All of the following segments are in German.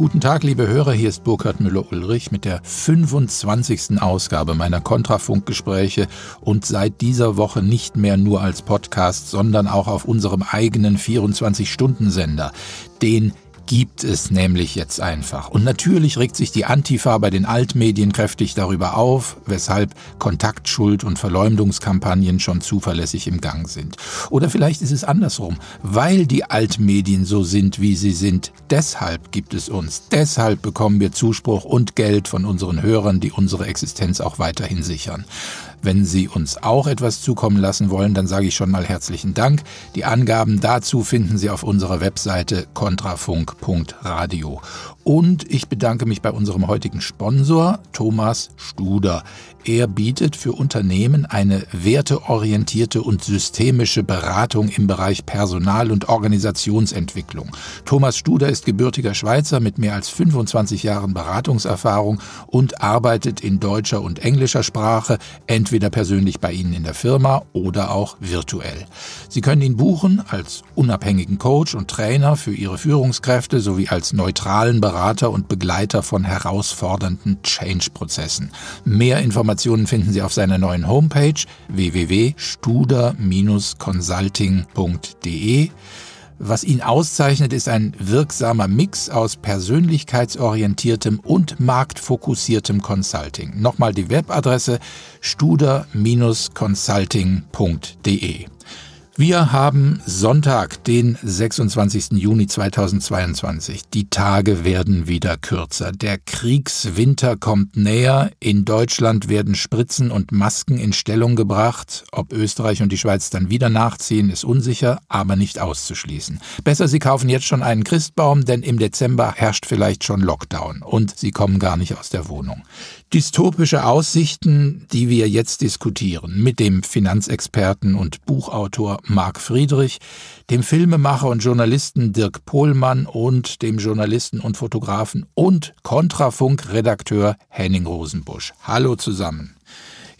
Guten Tag, liebe Hörer, hier ist Burkhard Müller-Ulrich mit der 25. Ausgabe meiner Kontrafunkgespräche und seit dieser Woche nicht mehr nur als Podcast, sondern auch auf unserem eigenen 24-Stunden-Sender, den gibt es nämlich jetzt einfach. Und natürlich regt sich die Antifa bei den Altmedien kräftig darüber auf, weshalb Kontaktschuld und Verleumdungskampagnen schon zuverlässig im Gang sind. Oder vielleicht ist es andersrum. Weil die Altmedien so sind, wie sie sind, deshalb gibt es uns. Deshalb bekommen wir Zuspruch und Geld von unseren Hörern, die unsere Existenz auch weiterhin sichern. Wenn Sie uns auch etwas zukommen lassen wollen, dann sage ich schon mal herzlichen Dank. Die Angaben dazu finden Sie auf unserer Webseite kontrafunk.radio. Und ich bedanke mich bei unserem heutigen Sponsor, Thomas Studer. Er bietet für Unternehmen eine werteorientierte und systemische Beratung im Bereich Personal- und Organisationsentwicklung. Thomas Studer ist gebürtiger Schweizer mit mehr als 25 Jahren Beratungserfahrung und arbeitet in deutscher und englischer Sprache, entweder persönlich bei Ihnen in der Firma oder auch virtuell. Sie können ihn buchen als unabhängigen Coach und Trainer für Ihre Führungskräfte sowie als neutralen Berater und Begleiter von herausfordernden Change-Prozessen. Mehr Informationen finden Sie auf seiner neuen Homepage www.studer-consulting.de. Was ihn auszeichnet, ist ein wirksamer Mix aus persönlichkeitsorientiertem und marktfokussiertem Consulting. Nochmal die Webadresse studer-consulting.de. Wir haben Sonntag, den 26. Juni 2022. Die Tage werden wieder kürzer. Der Kriegswinter kommt näher. In Deutschland werden Spritzen und Masken in Stellung gebracht. Ob Österreich und die Schweiz dann wieder nachziehen, ist unsicher, aber nicht auszuschließen. Besser, Sie kaufen jetzt schon einen Christbaum, denn im Dezember herrscht vielleicht schon Lockdown und Sie kommen gar nicht aus der Wohnung dystopische Aussichten, die wir jetzt diskutieren, mit dem Finanzexperten und Buchautor Marc Friedrich, dem Filmemacher und Journalisten Dirk Pohlmann und dem Journalisten und Fotografen und Kontrafunk-Redakteur Henning Rosenbusch. Hallo zusammen.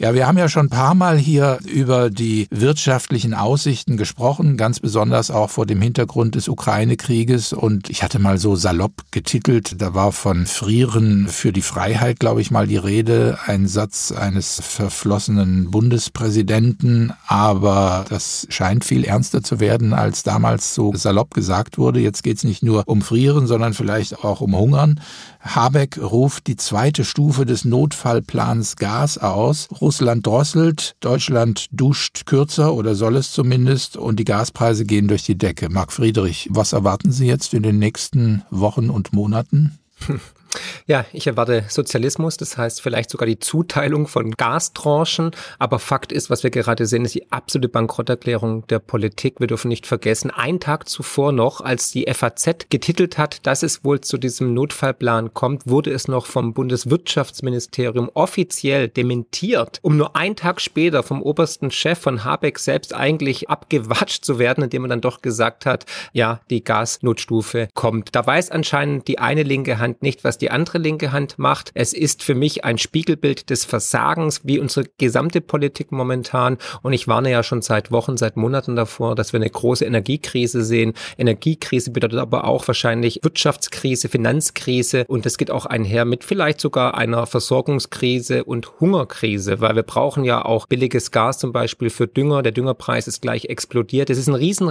Ja, wir haben ja schon ein paar Mal hier über die wirtschaftlichen Aussichten gesprochen, ganz besonders auch vor dem Hintergrund des Ukraine-Krieges. Und ich hatte mal so salopp getitelt, da war von Frieren für die Freiheit, glaube ich mal, die Rede, ein Satz eines verflossenen Bundespräsidenten. Aber das scheint viel ernster zu werden, als damals so salopp gesagt wurde. Jetzt geht es nicht nur um Frieren, sondern vielleicht auch um Hungern. Habeck ruft die zweite Stufe des Notfallplans Gas aus. Russland drosselt, Deutschland duscht kürzer oder soll es zumindest und die Gaspreise gehen durch die Decke. Marc Friedrich, was erwarten Sie jetzt in den nächsten Wochen und Monaten? Ja, ich erwarte Sozialismus, das heißt vielleicht sogar die Zuteilung von Gastranchen. Aber Fakt ist, was wir gerade sehen, ist die absolute Bankrotterklärung der Politik. Wir dürfen nicht vergessen, ein Tag zuvor noch, als die FAZ getitelt hat, dass es wohl zu diesem Notfallplan kommt, wurde es noch vom Bundeswirtschaftsministerium offiziell dementiert, um nur einen Tag später vom obersten Chef von Habeck selbst eigentlich abgewatscht zu werden, indem er dann doch gesagt hat, ja, die Gasnotstufe kommt. Da weiß anscheinend die eine linke Hand nicht, was die andere linke Hand macht. Es ist für mich ein Spiegelbild des Versagens, wie unsere gesamte Politik momentan. Und ich warne ja schon seit Wochen, seit Monaten davor, dass wir eine große Energiekrise sehen. Energiekrise bedeutet aber auch wahrscheinlich Wirtschaftskrise, Finanzkrise und es geht auch einher mit vielleicht sogar einer Versorgungskrise und Hungerkrise, weil wir brauchen ja auch billiges Gas zum Beispiel für Dünger. Der Düngerpreis ist gleich explodiert. Es ist ein riesen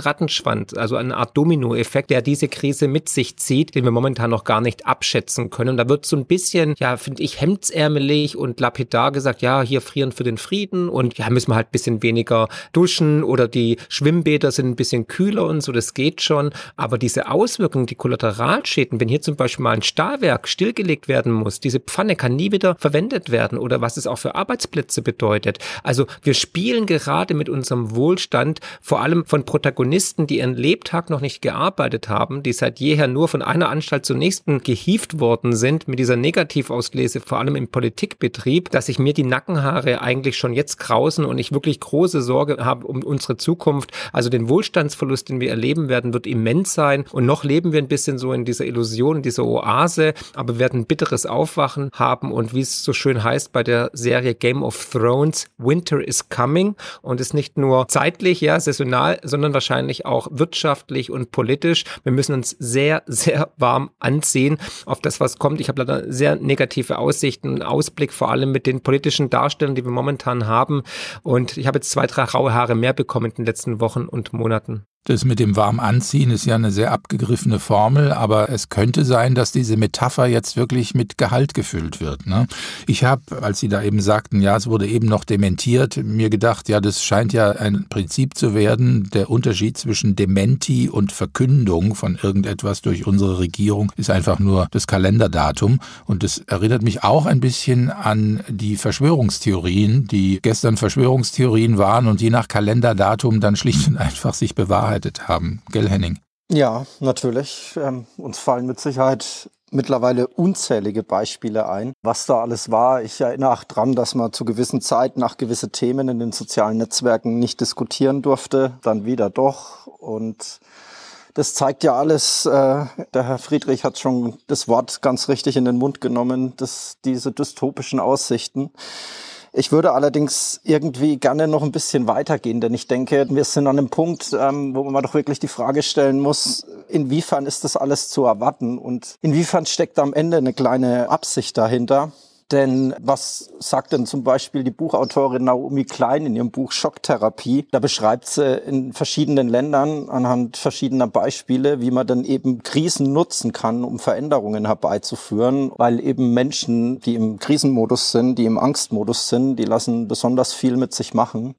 also eine Art Dominoeffekt, der diese Krise mit sich zieht, den wir momentan noch gar nicht abschätzen können können. Und da wird so ein bisschen, ja, finde ich, hemdsärmelig und lapidar gesagt, ja, hier frieren für den Frieden und ja, müssen wir halt ein bisschen weniger duschen oder die Schwimmbäder sind ein bisschen kühler und so, das geht schon. Aber diese Auswirkungen, die Kollateralschäden, wenn hier zum Beispiel mal ein Stahlwerk stillgelegt werden muss, diese Pfanne kann nie wieder verwendet werden oder was es auch für Arbeitsplätze bedeutet. Also wir spielen gerade mit unserem Wohlstand vor allem von Protagonisten, die ihren Lebtag noch nicht gearbeitet haben, die seit jeher nur von einer Anstalt zur nächsten gehieft worden worden präsent mit dieser Negativauslese, vor allem im Politikbetrieb, dass sich mir die Nackenhaare eigentlich schon jetzt krausen und ich wirklich große Sorge habe um unsere Zukunft. Also den Wohlstandsverlust, den wir erleben werden, wird immens sein. Und noch leben wir ein bisschen so in dieser Illusion, in dieser Oase, aber werden ein bitteres Aufwachen haben und wie es so schön heißt bei der Serie Game of Thrones, Winter is coming und ist nicht nur zeitlich, ja, saisonal, sondern wahrscheinlich auch wirtschaftlich und politisch. Wir müssen uns sehr, sehr warm ansehen auf das, was kommt. Ich habe leider sehr negative Aussichten und Ausblick, vor allem mit den politischen Darstellern, die wir momentan haben. Und ich habe jetzt zwei, drei raue Haare mehr bekommen in den letzten Wochen und Monaten. Das mit dem warm anziehen ist ja eine sehr abgegriffene Formel, aber es könnte sein, dass diese Metapher jetzt wirklich mit Gehalt gefüllt wird. Ne? Ich habe, als Sie da eben sagten, ja, es wurde eben noch dementiert, mir gedacht, ja, das scheint ja ein Prinzip zu werden. Der Unterschied zwischen Dementi und Verkündung von irgendetwas durch unsere Regierung ist einfach nur das Kalenderdatum. Und das erinnert mich auch ein bisschen an die Verschwörungstheorien, die gestern Verschwörungstheorien waren und je nach Kalenderdatum dann schlicht und einfach sich bewahren bearbeitet haben. Gell, Henning? Ja, natürlich. Ähm, uns fallen mit Sicherheit mittlerweile unzählige Beispiele ein, was da alles war. Ich erinnere auch dran, dass man zu gewissen Zeiten nach gewisse Themen in den sozialen Netzwerken nicht diskutieren durfte, dann wieder doch. Und das zeigt ja alles, äh, der Herr Friedrich hat schon das Wort ganz richtig in den Mund genommen, dass diese dystopischen Aussichten. Ich würde allerdings irgendwie gerne noch ein bisschen weitergehen, denn ich denke, wir sind an einem Punkt, ähm, wo man doch wirklich die Frage stellen muss, inwiefern ist das alles zu erwarten und inwiefern steckt am Ende eine kleine Absicht dahinter. Denn was sagt denn zum Beispiel die Buchautorin Naomi Klein in ihrem Buch Schocktherapie? Da beschreibt sie in verschiedenen Ländern anhand verschiedener Beispiele, wie man dann eben Krisen nutzen kann, um Veränderungen herbeizuführen, weil eben Menschen, die im Krisenmodus sind, die im Angstmodus sind, die lassen besonders viel mit sich machen.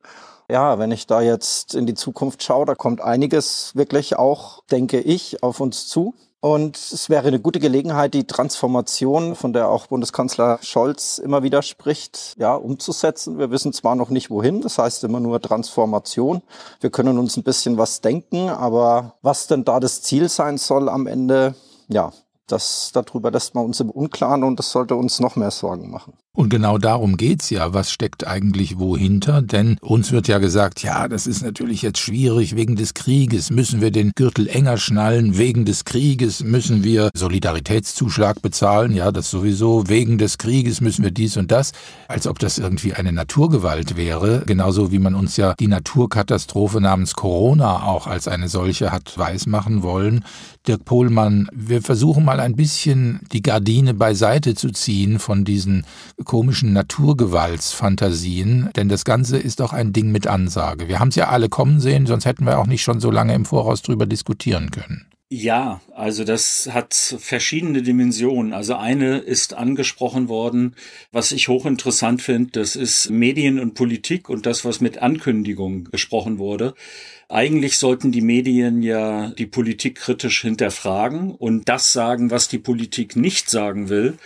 Ja, wenn ich da jetzt in die Zukunft schaue, da kommt einiges wirklich auch, denke ich, auf uns zu. Und es wäre eine gute Gelegenheit, die Transformation, von der auch Bundeskanzler Scholz immer wieder spricht, ja, umzusetzen. Wir wissen zwar noch nicht wohin, das heißt immer nur Transformation. Wir können uns ein bisschen was denken, aber was denn da das Ziel sein soll am Ende, ja, das, darüber lässt man uns im Unklaren und das sollte uns noch mehr Sorgen machen. Und genau darum geht's ja. Was steckt eigentlich wohinter? Denn uns wird ja gesagt, ja, das ist natürlich jetzt schwierig wegen des Krieges. Müssen wir den Gürtel enger schnallen? Wegen des Krieges müssen wir Solidaritätszuschlag bezahlen? Ja, das sowieso. Wegen des Krieges müssen wir dies und das. Als ob das irgendwie eine Naturgewalt wäre. Genauso wie man uns ja die Naturkatastrophe namens Corona auch als eine solche hat weismachen wollen. Dirk Pohlmann, wir versuchen mal ein bisschen die Gardine beiseite zu ziehen von diesen komischen Naturgewaltsfantasien, denn das Ganze ist auch ein Ding mit Ansage. Wir haben es ja alle kommen sehen, sonst hätten wir auch nicht schon so lange im Voraus drüber diskutieren können. Ja, also das hat verschiedene Dimensionen. Also eine ist angesprochen worden, was ich hochinteressant finde, das ist Medien und Politik und das, was mit Ankündigungen gesprochen wurde. Eigentlich sollten die Medien ja die Politik kritisch hinterfragen und das sagen, was die Politik nicht sagen will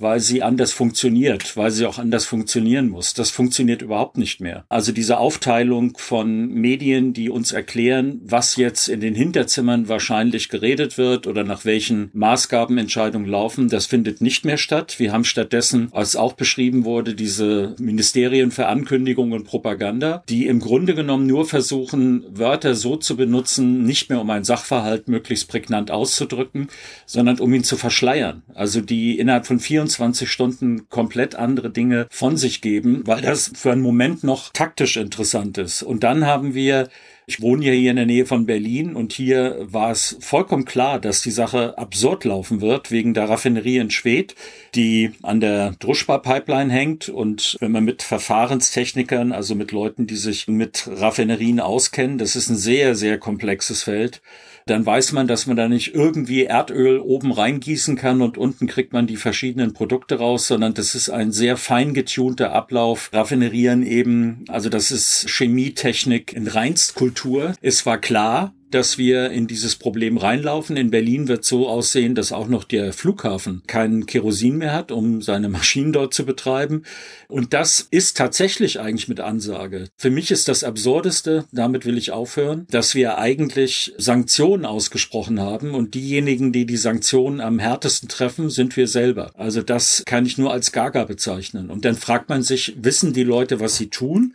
weil sie anders funktioniert, weil sie auch anders funktionieren muss. Das funktioniert überhaupt nicht mehr. Also diese Aufteilung von Medien, die uns erklären, was jetzt in den Hinterzimmern wahrscheinlich geredet wird oder nach welchen Maßgaben Entscheidungen laufen, das findet nicht mehr statt. Wir haben stattdessen, als auch beschrieben wurde, diese Ministerien für Ankündigung und Propaganda, die im Grunde genommen nur versuchen, Wörter so zu benutzen, nicht mehr um einen Sachverhalt möglichst prägnant auszudrücken, sondern um ihn zu verschleiern. Also die innerhalb von 24 24 Stunden komplett andere Dinge von sich geben, weil das für einen Moment noch taktisch interessant ist. Und dann haben wir ich wohne ja hier in der Nähe von Berlin und hier war es vollkommen klar, dass die Sache absurd laufen wird wegen der Raffinerie in Schwedt, die an der Druschbar-Pipeline hängt. Und wenn man mit Verfahrenstechnikern, also mit Leuten, die sich mit Raffinerien auskennen, das ist ein sehr, sehr komplexes Feld dann weiß man, dass man da nicht irgendwie Erdöl oben reingießen kann und unten kriegt man die verschiedenen Produkte raus, sondern das ist ein sehr fein getunter Ablauf. Raffinerieren eben, also das ist Chemietechnik in Reinstkultur. Es war klar, dass wir in dieses Problem reinlaufen. In Berlin wird so aussehen, dass auch noch der Flughafen keinen Kerosin mehr hat, um seine Maschinen dort zu betreiben. Und das ist tatsächlich eigentlich mit Ansage. Für mich ist das Absurdeste, damit will ich aufhören, dass wir eigentlich Sanktionen ausgesprochen haben und diejenigen, die die Sanktionen am härtesten treffen, sind wir selber. Also das kann ich nur als Gaga bezeichnen. Und dann fragt man sich, wissen die Leute, was sie tun?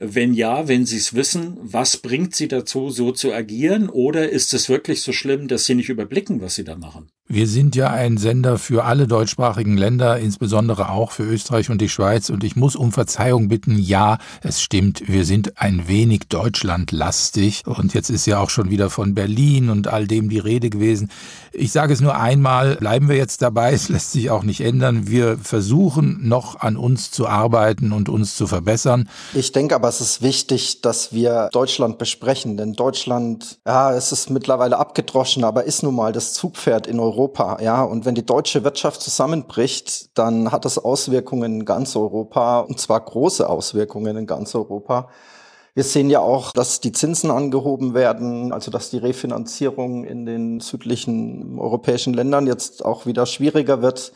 Wenn ja, wenn Sie es wissen, was bringt Sie dazu, so zu agieren? Oder ist es wirklich so schlimm, dass Sie nicht überblicken, was Sie da machen? Wir sind ja ein Sender für alle deutschsprachigen Länder, insbesondere auch für Österreich und die Schweiz. Und ich muss um Verzeihung bitten. Ja, es stimmt, wir sind ein wenig deutschlandlastig. Und jetzt ist ja auch schon wieder von Berlin und all dem die Rede gewesen. Ich sage es nur einmal, bleiben wir jetzt dabei. Es lässt sich auch nicht ändern. Wir versuchen noch an uns zu arbeiten und uns zu verbessern. Ich denke aber, es ist wichtig, dass wir Deutschland besprechen. Denn Deutschland, ja, es ist mittlerweile abgedroschen, aber ist nun mal das Zugpferd in Europa. Ja. Und wenn die deutsche Wirtschaft zusammenbricht, dann hat das Auswirkungen in ganz Europa und zwar große Auswirkungen in ganz Europa. Wir sehen ja auch, dass die Zinsen angehoben werden, also dass die Refinanzierung in den südlichen europäischen Ländern jetzt auch wieder schwieriger wird.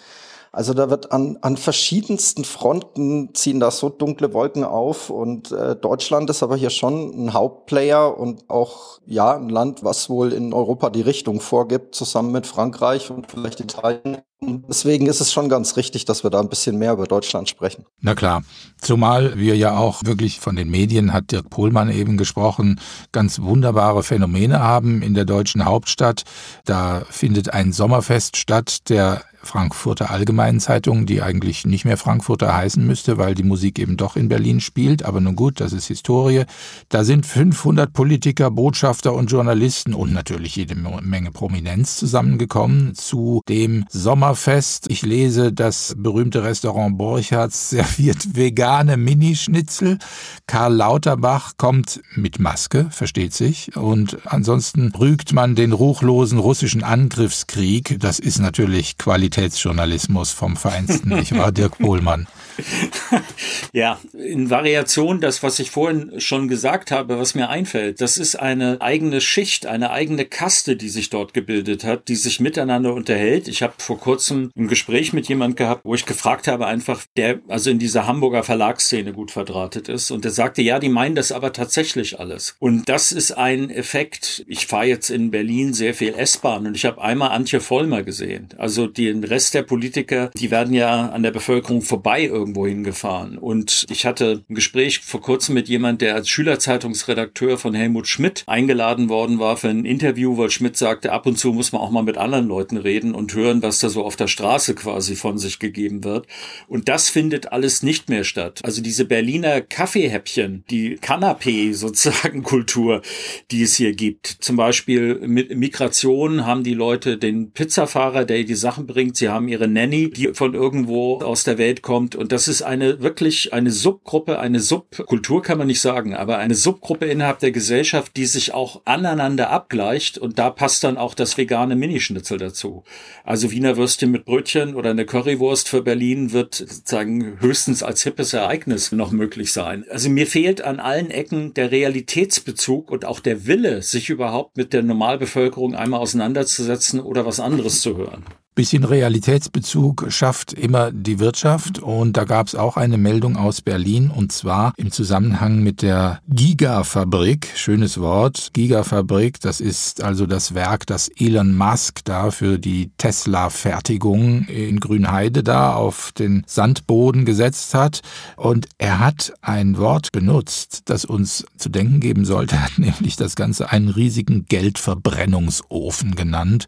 Also da wird an, an verschiedensten Fronten ziehen da so dunkle Wolken auf und äh, Deutschland ist aber hier schon ein Hauptplayer und auch ja ein Land, was wohl in Europa die Richtung vorgibt, zusammen mit Frankreich und vielleicht Italien. Deswegen ist es schon ganz richtig, dass wir da ein bisschen mehr über Deutschland sprechen. Na klar, zumal wir ja auch wirklich von den Medien, hat Dirk Pohlmann eben gesprochen, ganz wunderbare Phänomene haben in der deutschen Hauptstadt. Da findet ein Sommerfest statt, der Frankfurter Allgemeinen Zeitung, die eigentlich nicht mehr Frankfurter heißen müsste, weil die Musik eben doch in Berlin spielt. Aber nun gut, das ist Historie. Da sind 500 Politiker, Botschafter und Journalisten und natürlich jede Menge Prominenz zusammengekommen zu dem Sommerfest. Ich lese, das berühmte Restaurant Borchards serviert vegane Minischnitzel. Karl Lauterbach kommt mit Maske, versteht sich. Und ansonsten rügt man den ruchlosen russischen Angriffskrieg. Das ist natürlich Qualität Qualitätsjournalismus vom Feinsten. Ich war Dirk Bohlmann. ja, in Variation das, was ich vorhin schon gesagt habe, was mir einfällt, das ist eine eigene Schicht, eine eigene Kaste, die sich dort gebildet hat, die sich miteinander unterhält. Ich habe vor kurzem ein Gespräch mit jemand gehabt, wo ich gefragt habe, einfach, der also in dieser Hamburger Verlagsszene gut verdrahtet ist. Und der sagte, ja, die meinen das aber tatsächlich alles. Und das ist ein Effekt. Ich fahre jetzt in Berlin sehr viel S-Bahn und ich habe einmal Antje Vollmer gesehen. Also den Rest der Politiker, die werden ja an der Bevölkerung vorbei irgendwie irgendwo hingefahren. Und ich hatte ein Gespräch vor kurzem mit jemand, der als Schülerzeitungsredakteur von Helmut Schmidt eingeladen worden war für ein Interview, weil Schmidt sagte, ab und zu muss man auch mal mit anderen Leuten reden und hören, was da so auf der Straße quasi von sich gegeben wird. Und das findet alles nicht mehr statt. Also diese Berliner Kaffeehäppchen, die Kanapé sozusagen Kultur, die es hier gibt. Zum Beispiel mit Migration haben die Leute den Pizzafahrer, der die Sachen bringt. Sie haben ihre Nanny, die von irgendwo aus der Welt kommt und das das ist eine wirklich eine Subgruppe, eine Subkultur kann man nicht sagen, aber eine Subgruppe innerhalb der Gesellschaft, die sich auch aneinander abgleicht und da passt dann auch das vegane Minischnitzel dazu. Also Wiener Würstchen mit Brötchen oder eine Currywurst für Berlin wird sozusagen höchstens als hippes Ereignis noch möglich sein. Also mir fehlt an allen Ecken der Realitätsbezug und auch der Wille, sich überhaupt mit der Normalbevölkerung einmal auseinanderzusetzen oder was anderes zu hören. Bisschen Realitätsbezug schafft immer die Wirtschaft. Und da gab es auch eine Meldung aus Berlin und zwar im Zusammenhang mit der Gigafabrik, schönes Wort, Gigafabrik, das ist also das Werk, das Elon Musk da für die Tesla-Fertigung in Grünheide da auf den Sandboden gesetzt hat. Und er hat ein Wort benutzt, das uns zu denken geben sollte, nämlich das Ganze einen riesigen Geldverbrennungsofen genannt.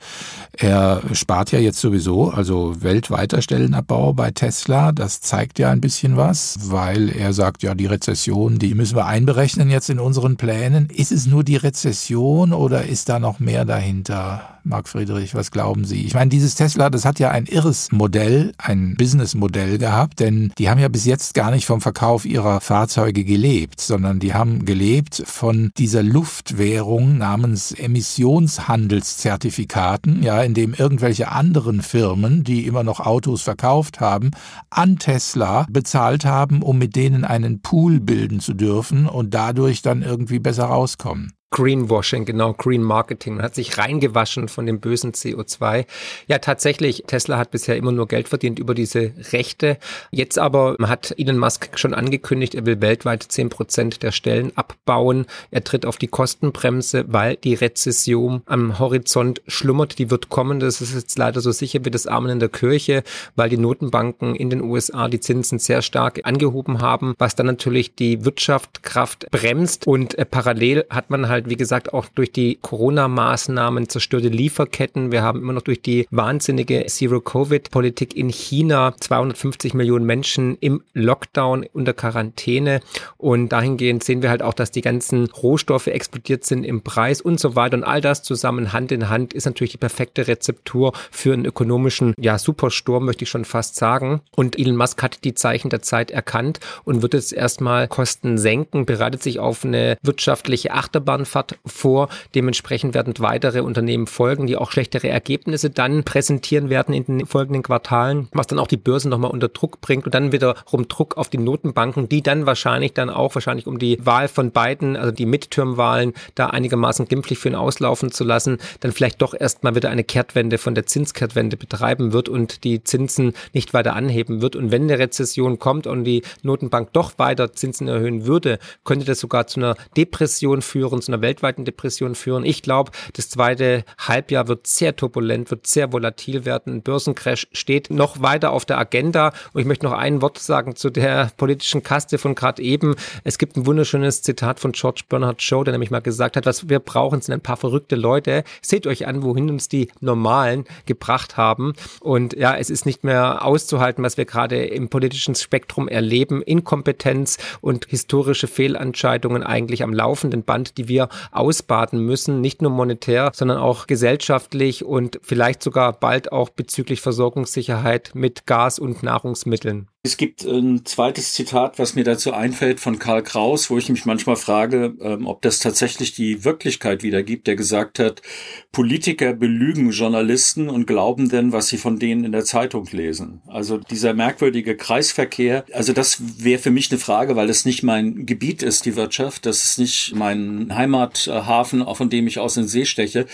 Er spart ja jetzt sowieso, also weltweiter Stellenabbau bei Tesla, das zeigt ja ein bisschen was, weil er sagt, ja, die Rezession, die müssen wir einberechnen jetzt in unseren Plänen. Ist es nur die Rezession oder ist da noch mehr dahinter? Marc Friedrich, was glauben Sie? Ich meine, dieses Tesla, das hat ja ein irres Modell, ein Businessmodell gehabt, denn die haben ja bis jetzt gar nicht vom Verkauf ihrer Fahrzeuge gelebt, sondern die haben gelebt von dieser Luftwährung namens Emissionshandelszertifikaten, ja, in dem irgendwelche anderen Firmen, die immer noch Autos verkauft haben, an Tesla bezahlt haben, um mit denen einen Pool bilden zu dürfen und dadurch dann irgendwie besser rauskommen. Greenwashing, genau, Green Marketing. Man hat sich reingewaschen von dem bösen CO2. Ja, tatsächlich, Tesla hat bisher immer nur Geld verdient über diese Rechte. Jetzt aber hat Elon Musk schon angekündigt, er will weltweit zehn Prozent der Stellen abbauen. Er tritt auf die Kostenbremse, weil die Rezession am Horizont schlummert. Die wird kommen. Das ist jetzt leider so sicher wie das Amen in der Kirche, weil die Notenbanken in den USA die Zinsen sehr stark angehoben haben, was dann natürlich die Wirtschaftskraft bremst. Und äh, parallel hat man halt, wie gesagt, auch durch die Corona-Maßnahmen zerstörte Lieferketten. Wir haben immer noch durch die wahnsinnige Zero-Covid-Politik in China 250 Millionen Menschen im Lockdown unter Quarantäne. Und dahingehend sehen wir halt auch, dass die ganzen Rohstoffe explodiert sind im Preis und so weiter. Und all das zusammen Hand in Hand ist natürlich die perfekte Rezeptur für einen ökonomischen, ja, Supersturm, möchte ich schon fast sagen. Und Elon Musk hat die Zeichen der Zeit erkannt und wird jetzt erstmal Kosten senken, bereitet sich auf eine wirtschaftliche Achterbahnfahrt vor. Dementsprechend werden weitere Unternehmen folgen, die auch schlechtere Ergebnisse dann präsentieren werden in den folgenden Quartalen, was dann auch die Börsen nochmal unter Druck bringt und dann wiederum Druck auf die Notenbanken, die dann wahrscheinlich dann auch wahrscheinlich um die Wahl von beiden, also die Midterm-Wahlen, da einigermaßen glimpflich für ihn auslaufen zu lassen, dann vielleicht doch erstmal wieder eine Kehrtwende von der Zinskehrtwende betreiben wird und die Zinsen nicht weiter anheben wird. Und wenn eine Rezession kommt und die Notenbank doch weiter Zinsen erhöhen würde, könnte das sogar zu einer Depression führen, zu einer weltweiten Depression führen. Ich glaube, das zweite Halbjahr wird sehr turbulent, wird sehr volatil werden. Ein Börsencrash steht noch weiter auf der Agenda. Und ich möchte noch ein Wort sagen zu der politischen Kaste von gerade eben. Es gibt ein wunderschönes Zitat von George Bernard Shaw, der nämlich mal gesagt hat, was wir brauchen, sind ein paar verrückte Leute. Seht euch an, wohin uns die Normalen gebracht haben. Und ja, es ist nicht mehr auszuhalten, was wir gerade im politischen Spektrum erleben. Inkompetenz und historische Fehlentscheidungen eigentlich am laufenden Band, die wir ausbaden müssen, nicht nur monetär, sondern auch gesellschaftlich und vielleicht sogar bald auch bezüglich Versorgungssicherheit mit Gas und Nahrungsmitteln. Es gibt ein zweites Zitat, was mir dazu einfällt von Karl Kraus, wo ich mich manchmal frage, ähm, ob das tatsächlich die Wirklichkeit wiedergibt, der gesagt hat, Politiker belügen Journalisten und glauben denn, was sie von denen in der Zeitung lesen. Also dieser merkwürdige Kreisverkehr, also das wäre für mich eine Frage, weil das nicht mein Gebiet ist, die Wirtschaft, das ist nicht mein Heimathafen, von dem ich aus den See steche.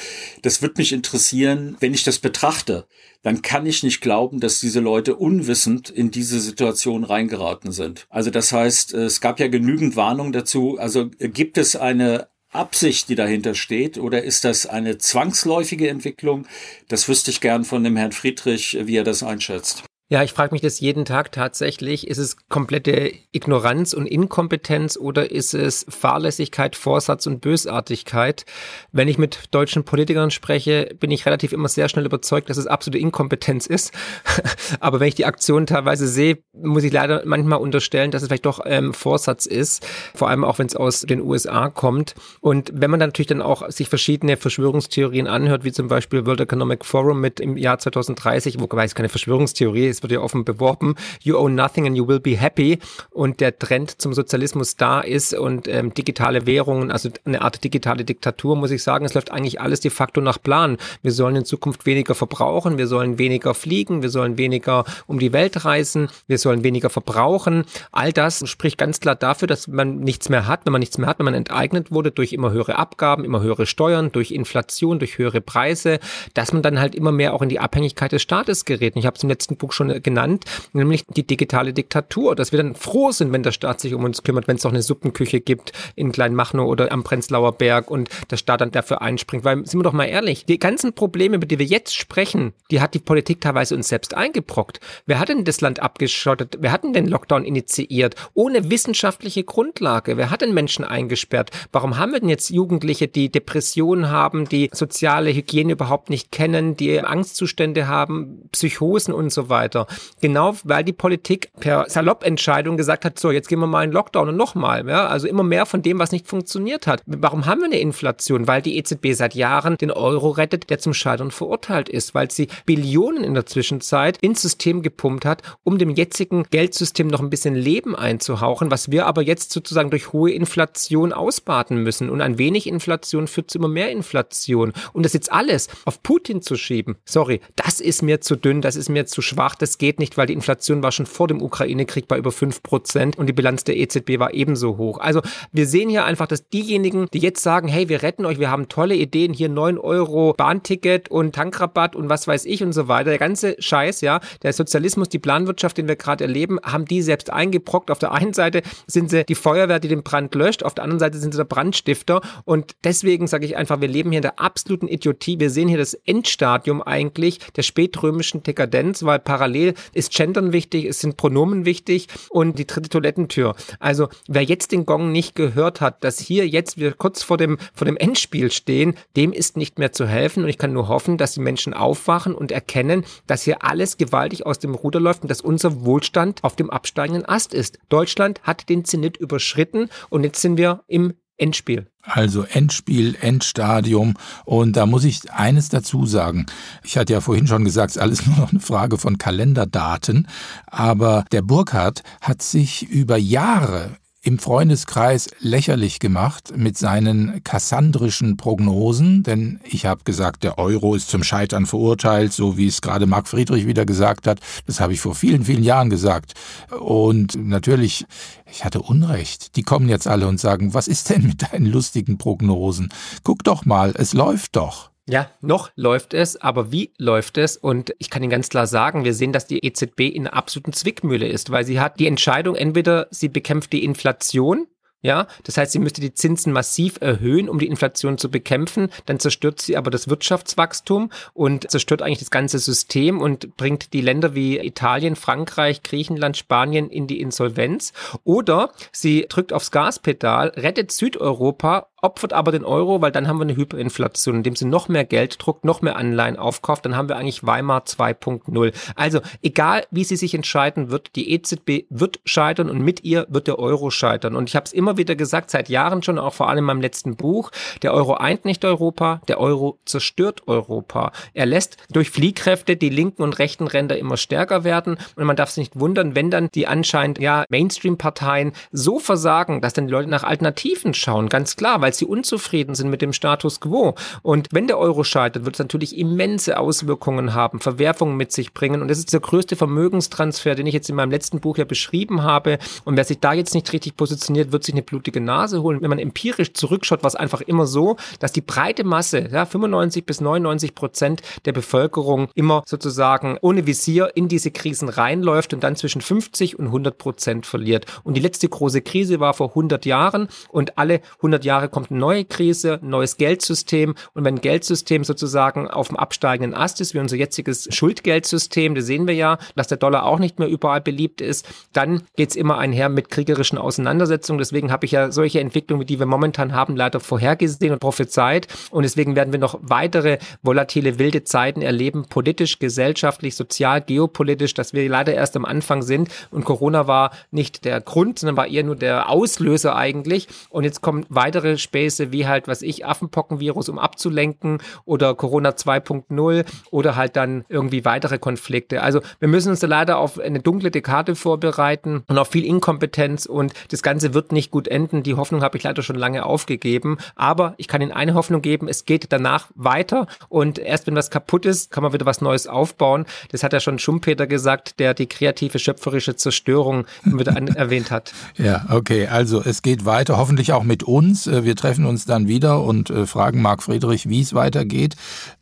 Das wird mich interessieren, wenn ich das betrachte dann kann ich nicht glauben, dass diese Leute unwissend in diese Situation reingeraten sind. Also das heißt, es gab ja genügend Warnung dazu. Also gibt es eine Absicht, die dahinter steht, oder ist das eine zwangsläufige Entwicklung? Das wüsste ich gern von dem Herrn Friedrich, wie er das einschätzt. Ja, ich frage mich das jeden Tag tatsächlich. Ist es komplette Ignoranz und Inkompetenz oder ist es Fahrlässigkeit, Vorsatz und Bösartigkeit? Wenn ich mit deutschen Politikern spreche, bin ich relativ immer sehr schnell überzeugt, dass es absolute Inkompetenz ist. Aber wenn ich die Aktionen teilweise sehe, muss ich leider manchmal unterstellen, dass es vielleicht doch ähm, Vorsatz ist. Vor allem auch, wenn es aus den USA kommt. Und wenn man dann natürlich dann auch sich verschiedene Verschwörungstheorien anhört, wie zum Beispiel World Economic Forum mit im Jahr 2030, wobei es keine Verschwörungstheorie ist, es wird ja offen beworben, you own nothing and you will be happy und der Trend zum Sozialismus da ist und ähm, digitale Währungen, also eine Art digitale Diktatur, muss ich sagen, es läuft eigentlich alles de facto nach Plan. Wir sollen in Zukunft weniger verbrauchen, wir sollen weniger fliegen, wir sollen weniger um die Welt reisen, wir sollen weniger verbrauchen. All das spricht ganz klar dafür, dass man nichts mehr hat, wenn man nichts mehr hat, wenn man enteignet wurde durch immer höhere Abgaben, immer höhere Steuern, durch Inflation, durch höhere Preise, dass man dann halt immer mehr auch in die Abhängigkeit des Staates gerät. Und ich habe es im letzten Buch schon schon genannt, nämlich die digitale Diktatur, dass wir dann froh sind, wenn der Staat sich um uns kümmert, wenn es noch eine Suppenküche gibt in Kleinmachnow oder am Prenzlauer Berg und der Staat dann dafür einspringt. Weil, sind wir doch mal ehrlich, die ganzen Probleme, über die wir jetzt sprechen, die hat die Politik teilweise uns selbst eingebrockt. Wer hat denn das Land abgeschottet? Wer hat denn den Lockdown initiiert? Ohne wissenschaftliche Grundlage. Wer hat denn Menschen eingesperrt? Warum haben wir denn jetzt Jugendliche, die Depressionen haben, die soziale Hygiene überhaupt nicht kennen, die Angstzustände haben, Psychosen und so weiter? Weiter. Genau, weil die Politik per Saloppentscheidung gesagt hat, so, jetzt gehen wir mal in Lockdown und nochmal. Ja? Also immer mehr von dem, was nicht funktioniert hat. Warum haben wir eine Inflation? Weil die EZB seit Jahren den Euro rettet, der zum Scheitern verurteilt ist, weil sie Billionen in der Zwischenzeit ins System gepumpt hat, um dem jetzigen Geldsystem noch ein bisschen Leben einzuhauchen, was wir aber jetzt sozusagen durch hohe Inflation ausbaden müssen. Und ein wenig Inflation führt zu immer mehr Inflation. Und das jetzt alles auf Putin zu schieben, sorry, das ist mir zu dünn, das ist mir zu schwach, das geht nicht, weil die Inflation war schon vor dem Ukraine-Krieg bei über fünf Prozent und die Bilanz der EZB war ebenso hoch. Also wir sehen hier einfach, dass diejenigen, die jetzt sagen, hey, wir retten euch, wir haben tolle Ideen, hier neun Euro Bahnticket und Tankrabatt und was weiß ich und so weiter, der ganze Scheiß, ja, der Sozialismus, die Planwirtschaft, den wir gerade erleben, haben die selbst eingebrockt. Auf der einen Seite sind sie die Feuerwehr, die den Brand löscht, auf der anderen Seite sind sie der Brandstifter und deswegen sage ich einfach, wir leben hier in der absoluten Idiotie. Wir sehen hier das Endstadium eigentlich der spätrömischen Dekadenz, weil parallel ist Gendern wichtig, es sind Pronomen wichtig und die dritte Toilettentür. Also wer jetzt den Gong nicht gehört hat, dass hier jetzt wir kurz vor dem, vor dem Endspiel stehen, dem ist nicht mehr zu helfen und ich kann nur hoffen, dass die Menschen aufwachen und erkennen, dass hier alles gewaltig aus dem Ruder läuft und dass unser Wohlstand auf dem absteigenden Ast ist. Deutschland hat den Zenit überschritten und jetzt sind wir im Endspiel. Also Endspiel, Endstadium. Und da muss ich eines dazu sagen. Ich hatte ja vorhin schon gesagt, es ist alles nur noch eine Frage von Kalenderdaten. Aber der Burkhardt hat sich über Jahre im Freundeskreis lächerlich gemacht mit seinen kassandrischen Prognosen, denn ich habe gesagt, der Euro ist zum Scheitern verurteilt, so wie es gerade Marc Friedrich wieder gesagt hat. Das habe ich vor vielen, vielen Jahren gesagt. Und natürlich, ich hatte Unrecht. Die kommen jetzt alle und sagen, was ist denn mit deinen lustigen Prognosen? Guck doch mal, es läuft doch. Ja, noch läuft es, aber wie läuft es? Und ich kann Ihnen ganz klar sagen, wir sehen, dass die EZB in einer absoluten Zwickmühle ist, weil sie hat die Entscheidung, entweder sie bekämpft die Inflation, ja, das heißt, sie müsste die Zinsen massiv erhöhen, um die Inflation zu bekämpfen. Dann zerstört sie aber das Wirtschaftswachstum und zerstört eigentlich das ganze System und bringt die Länder wie Italien, Frankreich, Griechenland, Spanien in die Insolvenz. Oder sie drückt aufs Gaspedal, rettet Südeuropa opfert aber den Euro, weil dann haben wir eine Hyperinflation, indem sie noch mehr Geld druckt, noch mehr Anleihen aufkauft, dann haben wir eigentlich Weimar 2.0. Also egal, wie sie sich entscheiden wird, die EZB wird scheitern und mit ihr wird der Euro scheitern. Und ich habe es immer wieder gesagt, seit Jahren schon, auch vor allem in meinem letzten Buch, der Euro eint nicht Europa, der Euro zerstört Europa. Er lässt durch Fliehkräfte die linken und rechten Ränder immer stärker werden und man darf sich nicht wundern, wenn dann die anscheinend ja Mainstream-Parteien so versagen, dass dann die Leute nach Alternativen schauen, ganz klar, weil sie unzufrieden sind mit dem Status quo. Und wenn der Euro scheitert, wird es natürlich immense Auswirkungen haben, Verwerfungen mit sich bringen. Und das ist der größte Vermögenstransfer, den ich jetzt in meinem letzten Buch ja beschrieben habe. Und wer sich da jetzt nicht richtig positioniert, wird sich eine blutige Nase holen. Wenn man empirisch zurückschaut, war es einfach immer so, dass die breite Masse, ja, 95 bis 99 Prozent der Bevölkerung immer sozusagen ohne Visier in diese Krisen reinläuft und dann zwischen 50 und 100 Prozent verliert. Und die letzte große Krise war vor 100 Jahren und alle 100 Jahre kommt eine neue Krise, neues Geldsystem. Und wenn ein Geldsystem sozusagen auf dem absteigenden Ast ist, wie unser jetziges Schuldgeldsystem, da sehen wir ja, dass der Dollar auch nicht mehr überall beliebt ist, dann geht es immer einher mit kriegerischen Auseinandersetzungen. Deswegen habe ich ja solche Entwicklungen, die wir momentan haben, leider vorhergesehen und prophezeit. Und deswegen werden wir noch weitere volatile, wilde Zeiten erleben, politisch, gesellschaftlich, sozial, geopolitisch, dass wir leider erst am Anfang sind. Und Corona war nicht der Grund, sondern war eher nur der Auslöser eigentlich. Und jetzt kommen weitere Späße wie halt, was ich, Affenpockenvirus, um abzulenken oder Corona 2.0 oder halt dann irgendwie weitere Konflikte. Also wir müssen uns da leider auf eine dunkle Dekade vorbereiten und auf viel Inkompetenz und das Ganze wird nicht gut enden. Die Hoffnung habe ich leider schon lange aufgegeben. Aber ich kann Ihnen eine Hoffnung geben, es geht danach weiter und erst wenn was kaputt ist, kann man wieder was Neues aufbauen. Das hat ja schon Schumpeter gesagt, der die kreative, schöpferische Zerstörung wieder erwähnt hat. Ja, okay. Also es geht weiter, hoffentlich auch mit uns. Wir wir treffen uns dann wieder und äh, fragen Marc Friedrich, wie es weitergeht.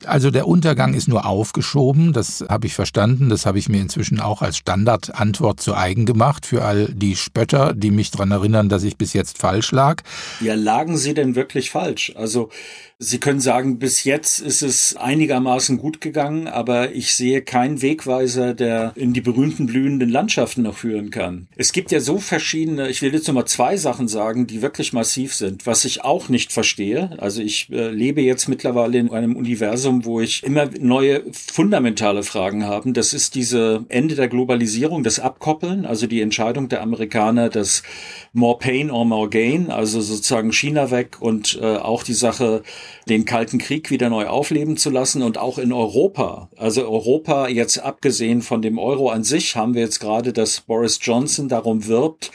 Also der Untergang ist nur aufgeschoben, das habe ich verstanden, das habe ich mir inzwischen auch als Standardantwort zu eigen gemacht für all die Spötter, die mich daran erinnern, dass ich bis jetzt falsch lag. Ja, lagen Sie denn wirklich falsch? Also Sie können sagen, bis jetzt ist es einigermaßen gut gegangen, aber ich sehe keinen Wegweiser, der in die berühmten blühenden Landschaften noch führen kann. Es gibt ja so verschiedene, ich will jetzt nur mal zwei Sachen sagen, die wirklich massiv sind. Was ich auch nicht verstehe, also ich äh, lebe jetzt mittlerweile in einem Universum, wo ich immer neue fundamentale Fragen habe. Das ist diese Ende der Globalisierung, das Abkoppeln, also die Entscheidung der Amerikaner, das More Pain or More Gain, also sozusagen China weg und äh, auch die Sache, den Kalten Krieg wieder neu aufleben zu lassen und auch in Europa. Also Europa, jetzt abgesehen von dem Euro an sich, haben wir jetzt gerade, dass Boris Johnson darum wirbt,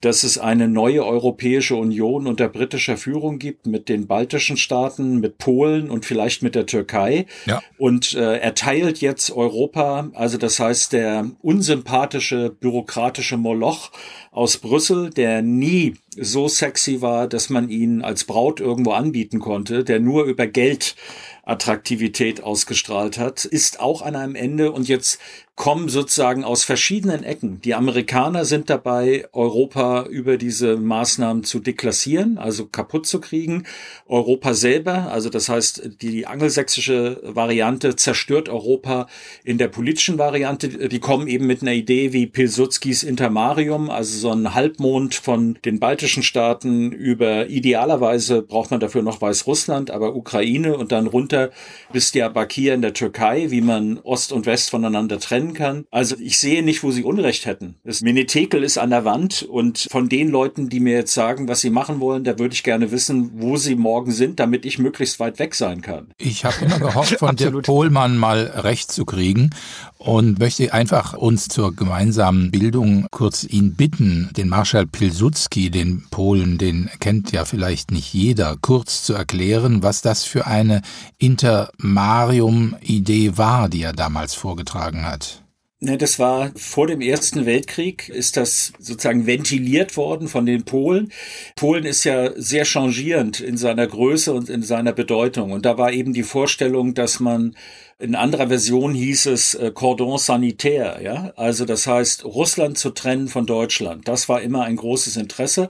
dass es eine neue Europäische Union unter britischer Führung gibt mit den baltischen Staaten, mit Polen und vielleicht mit der Türkei. Ja. Und äh, er teilt jetzt Europa, also das heißt der unsympathische bürokratische Moloch aus Brüssel, der nie so sexy war, dass man ihn als Braut irgendwo anbieten konnte, der nur über Geld Attraktivität ausgestrahlt hat, ist auch an einem Ende und jetzt kommen sozusagen aus verschiedenen Ecken. Die Amerikaner sind dabei, Europa über diese Maßnahmen zu deklassieren, also kaputt zu kriegen. Europa selber, also das heißt, die angelsächsische Variante zerstört Europa in der politischen Variante. Die kommen eben mit einer Idee wie Pilsudskis Intermarium, also so ein Halbmond von den baltischen Staaten über idealerweise braucht man dafür noch Weißrussland, aber Ukraine und dann runter bis Diyarbakir in der Türkei, wie man Ost und West voneinander trennen kann. Also ich sehe nicht, wo sie Unrecht hätten. Das Menetekel ist an der Wand und von den Leuten, die mir jetzt sagen, was sie machen wollen, da würde ich gerne wissen, wo sie morgen sind, damit ich möglichst weit weg sein kann. Ich habe immer gehofft, von Dirk Pohlmann mal recht zu kriegen und möchte einfach uns zur gemeinsamen Bildung kurz ihn bitten, den Marschall Pilsudski, den Polen, den kennt ja vielleicht nicht jeder, kurz zu erklären, was das für eine Intermarium-Idee war, die er damals vorgetragen hat. Das war vor dem Ersten Weltkrieg, ist das sozusagen ventiliert worden von den Polen. Polen ist ja sehr changierend in seiner Größe und in seiner Bedeutung. Und da war eben die Vorstellung, dass man in anderer Version hieß es äh, Cordon sanitaire, ja. Also das heißt, Russland zu trennen von Deutschland. Das war immer ein großes Interesse.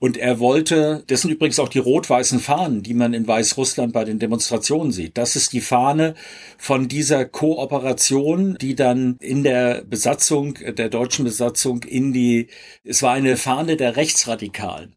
Und er wollte, das sind übrigens auch die rot-weißen Fahnen, die man in Weißrussland bei den Demonstrationen sieht. Das ist die Fahne von dieser Kooperation, die dann in der Besatzung, der deutschen Besatzung in die, es war eine Fahne der Rechtsradikalen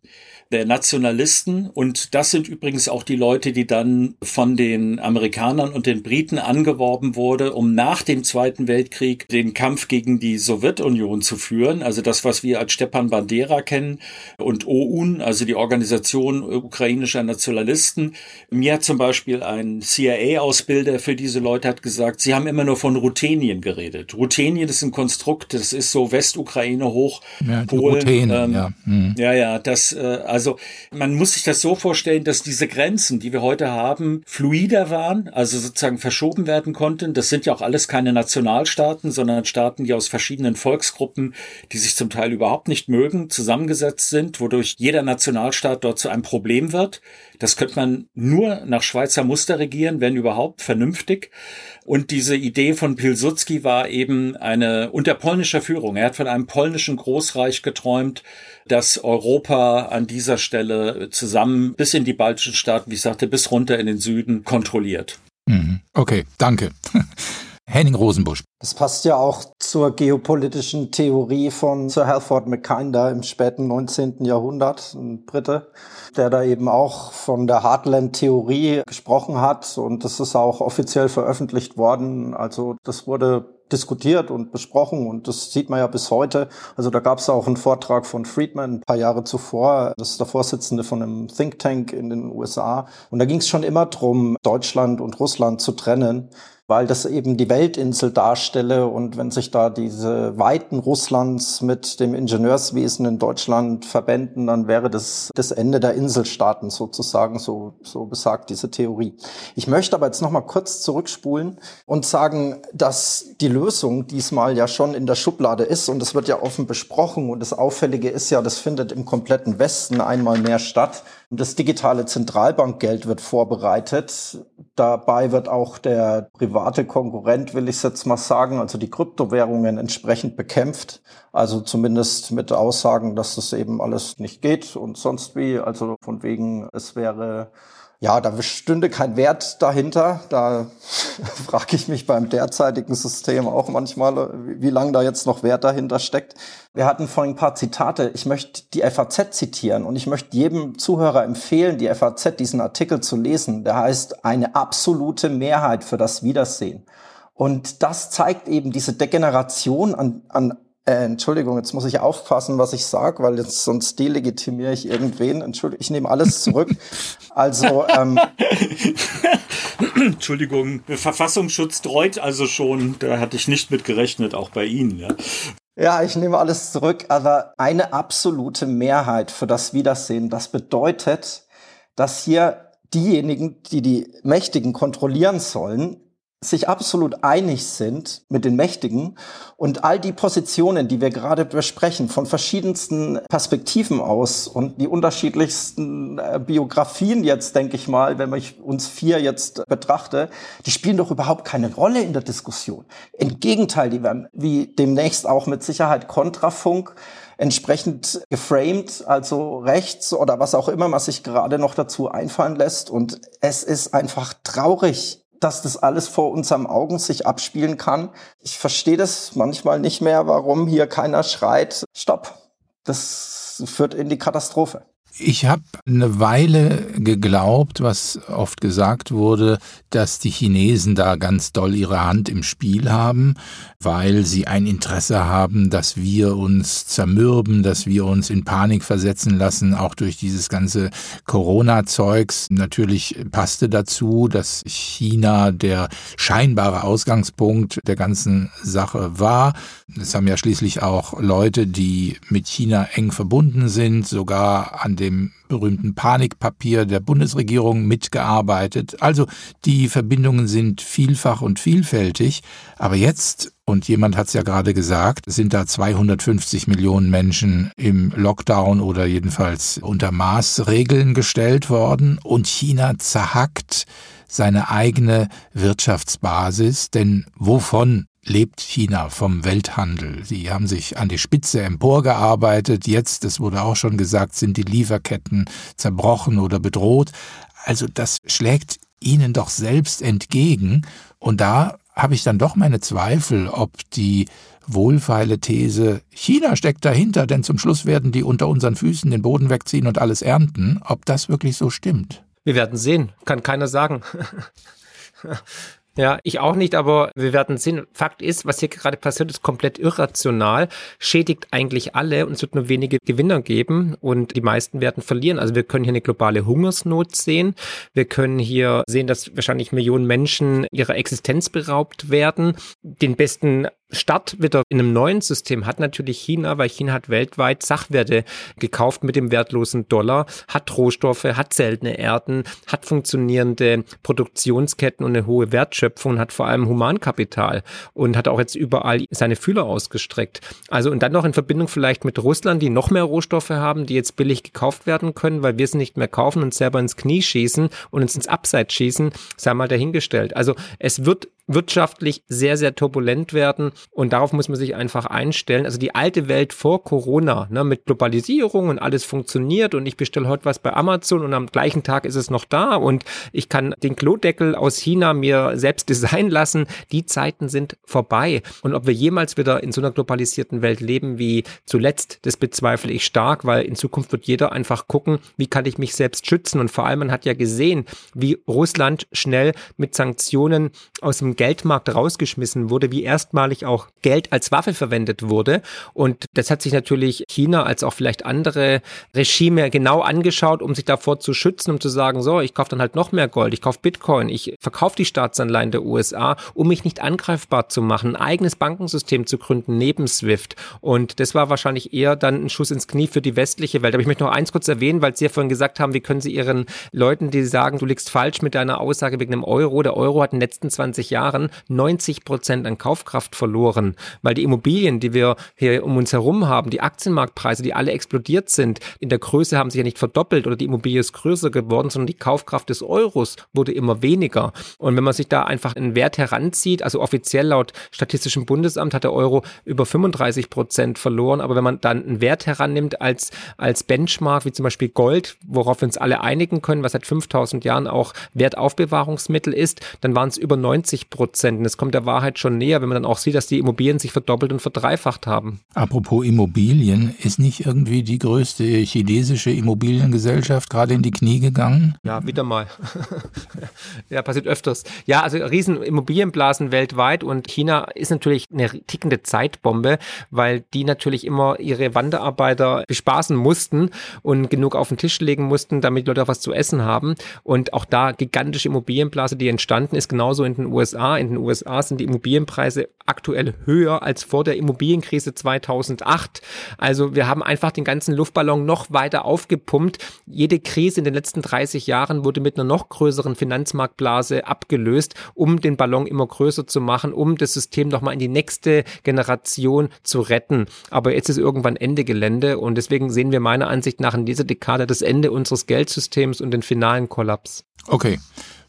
der Nationalisten. Und das sind übrigens auch die Leute, die dann von den Amerikanern und den Briten angeworben wurde, um nach dem Zweiten Weltkrieg den Kampf gegen die Sowjetunion zu führen. Also das, was wir als Stepan Bandera kennen und OUN, also die Organisation ukrainischer Nationalisten. Mir hat zum Beispiel ein CIA-Ausbilder für diese Leute hat gesagt, sie haben immer nur von Ruthenien geredet. Ruthenien ist ein Konstrukt, das ist so Westukraine hoch, ja, Polen. Ruthenen, ähm, ja. Hm. ja, ja, das, äh, also also man muss sich das so vorstellen, dass diese Grenzen, die wir heute haben, fluider waren, also sozusagen verschoben werden konnten. Das sind ja auch alles keine Nationalstaaten, sondern Staaten, die aus verschiedenen Volksgruppen, die sich zum Teil überhaupt nicht mögen, zusammengesetzt sind, wodurch jeder Nationalstaat dort zu einem Problem wird. Das könnte man nur nach Schweizer Muster regieren, wenn überhaupt vernünftig. Und diese Idee von Pilsudski war eben eine unter polnischer Führung. Er hat von einem polnischen Großreich geträumt, das Europa an dieser Stelle zusammen bis in die baltischen Staaten, wie ich sagte, bis runter in den Süden kontrolliert. Mhm. Okay, danke. Henning Rosenbusch. Das passt ja auch zur geopolitischen Theorie von Sir Halford Mackinder im späten 19. Jahrhundert, ein Brite, der da eben auch von der Heartland-Theorie gesprochen hat und das ist auch offiziell veröffentlicht worden. Also das wurde diskutiert und besprochen und das sieht man ja bis heute. Also da gab es auch einen Vortrag von Friedman ein paar Jahre zuvor. Das ist der Vorsitzende von einem Think Tank in den USA. Und da ging es schon immer drum, Deutschland und Russland zu trennen weil das eben die Weltinsel darstelle und wenn sich da diese Weiten Russlands mit dem Ingenieurswesen in Deutschland verbänden, dann wäre das das Ende der Inselstaaten sozusagen, so, so besagt diese Theorie. Ich möchte aber jetzt nochmal kurz zurückspulen und sagen, dass die Lösung diesmal ja schon in der Schublade ist und es wird ja offen besprochen und das Auffällige ist ja, das findet im kompletten Westen einmal mehr statt. Das digitale Zentralbankgeld wird vorbereitet. Dabei wird auch der private Konkurrent, will ich jetzt mal sagen, also die Kryptowährungen entsprechend bekämpft. Also zumindest mit Aussagen, dass das eben alles nicht geht und sonst wie. Also von wegen, es wäre ja, da stünde kein Wert dahinter. Da frage ich mich beim derzeitigen System auch manchmal, wie lange da jetzt noch Wert dahinter steckt. Wir hatten vorhin ein paar Zitate. Ich möchte die FAZ zitieren und ich möchte jedem Zuhörer empfehlen, die FAZ, diesen Artikel zu lesen. Der heißt eine absolute Mehrheit für das Wiedersehen. Und das zeigt eben diese Degeneration an, an äh, Entschuldigung, jetzt muss ich aufpassen, was ich sage, weil jetzt sonst delegitimiere ich irgendwen. Entschuldigung, ich nehme alles zurück. Also ähm, Entschuldigung, Verfassungsschutz dreut also schon. Da hatte ich nicht mit gerechnet, auch bei Ihnen. Ja. Ja, ich nehme alles zurück, aber eine absolute Mehrheit für das Wiedersehen, das bedeutet, dass hier diejenigen, die die Mächtigen kontrollieren sollen, sich absolut einig sind mit den Mächtigen und all die Positionen, die wir gerade besprechen, von verschiedensten Perspektiven aus und die unterschiedlichsten äh, Biografien jetzt, denke ich mal, wenn ich uns vier jetzt betrachte, die spielen doch überhaupt keine Rolle in der Diskussion. Im Gegenteil, die werden wie demnächst auch mit Sicherheit Kontrafunk entsprechend geframed, also rechts oder was auch immer man sich gerade noch dazu einfallen lässt. Und es ist einfach traurig, dass das alles vor unserem Augen sich abspielen kann. Ich verstehe das manchmal nicht mehr, warum hier keiner schreit, stopp. Das führt in die Katastrophe. Ich habe eine Weile geglaubt, was oft gesagt wurde, dass die Chinesen da ganz doll ihre Hand im Spiel haben, weil sie ein Interesse haben, dass wir uns zermürben, dass wir uns in Panik versetzen lassen, auch durch dieses ganze Corona-Zeugs. Natürlich passte dazu, dass China der scheinbare Ausgangspunkt der ganzen Sache war. Es haben ja schließlich auch Leute, die mit China eng verbunden sind, sogar an dem berühmten Panikpapier der Bundesregierung mitgearbeitet. Also die Verbindungen sind vielfach und vielfältig. Aber jetzt, und jemand hat es ja gerade gesagt, sind da 250 Millionen Menschen im Lockdown oder jedenfalls unter Maßregeln gestellt worden und China zerhackt seine eigene Wirtschaftsbasis. Denn wovon lebt China vom Welthandel. Sie haben sich an die Spitze emporgearbeitet. Jetzt, das wurde auch schon gesagt, sind die Lieferketten zerbrochen oder bedroht. Also das schlägt ihnen doch selbst entgegen. Und da habe ich dann doch meine Zweifel, ob die wohlfeile These, China steckt dahinter, denn zum Schluss werden die unter unseren Füßen den Boden wegziehen und alles ernten, ob das wirklich so stimmt. Wir werden sehen, kann keiner sagen. Ja, ich auch nicht, aber wir werden sehen. Fakt ist, was hier gerade passiert, ist komplett irrational, schädigt eigentlich alle und es wird nur wenige Gewinner geben und die meisten werden verlieren. Also wir können hier eine globale Hungersnot sehen. Wir können hier sehen, dass wahrscheinlich Millionen Menschen ihrer Existenz beraubt werden. Den besten Start wieder in einem neuen System hat natürlich China, weil China hat weltweit Sachwerte gekauft mit dem wertlosen Dollar, hat Rohstoffe, hat seltene Erden, hat funktionierende Produktionsketten und eine hohe Wertschöpfung, hat vor allem Humankapital und hat auch jetzt überall seine Fühler ausgestreckt. Also und dann noch in Verbindung vielleicht mit Russland, die noch mehr Rohstoffe haben, die jetzt billig gekauft werden können, weil wir sie nicht mehr kaufen und selber ins Knie schießen und uns ins Abseits schießen, sei mal dahingestellt. Also es wird wirtschaftlich sehr, sehr turbulent werden und darauf muss man sich einfach einstellen. Also die alte Welt vor Corona, ne, mit Globalisierung und alles funktioniert und ich bestelle heute was bei Amazon und am gleichen Tag ist es noch da und ich kann den Klodeckel aus China mir selbst designen lassen. Die Zeiten sind vorbei. Und ob wir jemals wieder in so einer globalisierten Welt leben wie zuletzt, das bezweifle ich stark, weil in Zukunft wird jeder einfach gucken, wie kann ich mich selbst schützen. Und vor allem, man hat ja gesehen, wie Russland schnell mit Sanktionen aus dem Geldmarkt rausgeschmissen wurde, wie erstmalig auch Geld als Waffe verwendet wurde. Und das hat sich natürlich China als auch vielleicht andere Regime genau angeschaut, um sich davor zu schützen, um zu sagen, so, ich kaufe dann halt noch mehr Gold, ich kaufe Bitcoin, ich verkaufe die Staatsanleihen der USA, um mich nicht angreifbar zu machen, ein eigenes Bankensystem zu gründen neben SWIFT. Und das war wahrscheinlich eher dann ein Schuss ins Knie für die westliche Welt. Aber ich möchte noch eins kurz erwähnen, weil Sie ja vorhin gesagt haben, wie können Sie Ihren Leuten, die sagen, du liegst falsch mit deiner Aussage wegen dem Euro. Der Euro hat in den letzten 20 Jahren Jahren 90 Prozent an Kaufkraft verloren, weil die Immobilien, die wir hier um uns herum haben, die Aktienmarktpreise, die alle explodiert sind, in der Größe haben sich ja nicht verdoppelt oder die Immobilie ist größer geworden, sondern die Kaufkraft des Euros wurde immer weniger. Und wenn man sich da einfach einen Wert heranzieht, also offiziell laut Statistischem Bundesamt hat der Euro über 35 Prozent verloren, aber wenn man dann einen Wert herannimmt als, als Benchmark, wie zum Beispiel Gold, worauf wir uns alle einigen können, was seit 5000 Jahren auch Wertaufbewahrungsmittel ist, dann waren es über 90 Prozent. Und es kommt der Wahrheit schon näher, wenn man dann auch sieht, dass die Immobilien sich verdoppelt und verdreifacht haben. Apropos Immobilien, ist nicht irgendwie die größte chinesische Immobiliengesellschaft gerade in die Knie gegangen? Ja, wieder mal. ja, passiert öfters. Ja, also riesen Immobilienblasen weltweit und China ist natürlich eine tickende Zeitbombe, weil die natürlich immer ihre Wanderarbeiter bespaßen mussten und genug auf den Tisch legen mussten, damit Leute auch was zu essen haben. Und auch da gigantische Immobilienblase, die entstanden ist, genauso in den USA USA. In den USA sind die Immobilienpreise aktuell höher als vor der Immobilienkrise 2008. Also wir haben einfach den ganzen Luftballon noch weiter aufgepumpt. Jede Krise in den letzten 30 Jahren wurde mit einer noch größeren Finanzmarktblase abgelöst, um den Ballon immer größer zu machen, um das System nochmal in die nächste Generation zu retten. Aber jetzt ist irgendwann Ende Gelände und deswegen sehen wir meiner Ansicht nach in dieser Dekade das Ende unseres Geldsystems und den finalen Kollaps. Okay.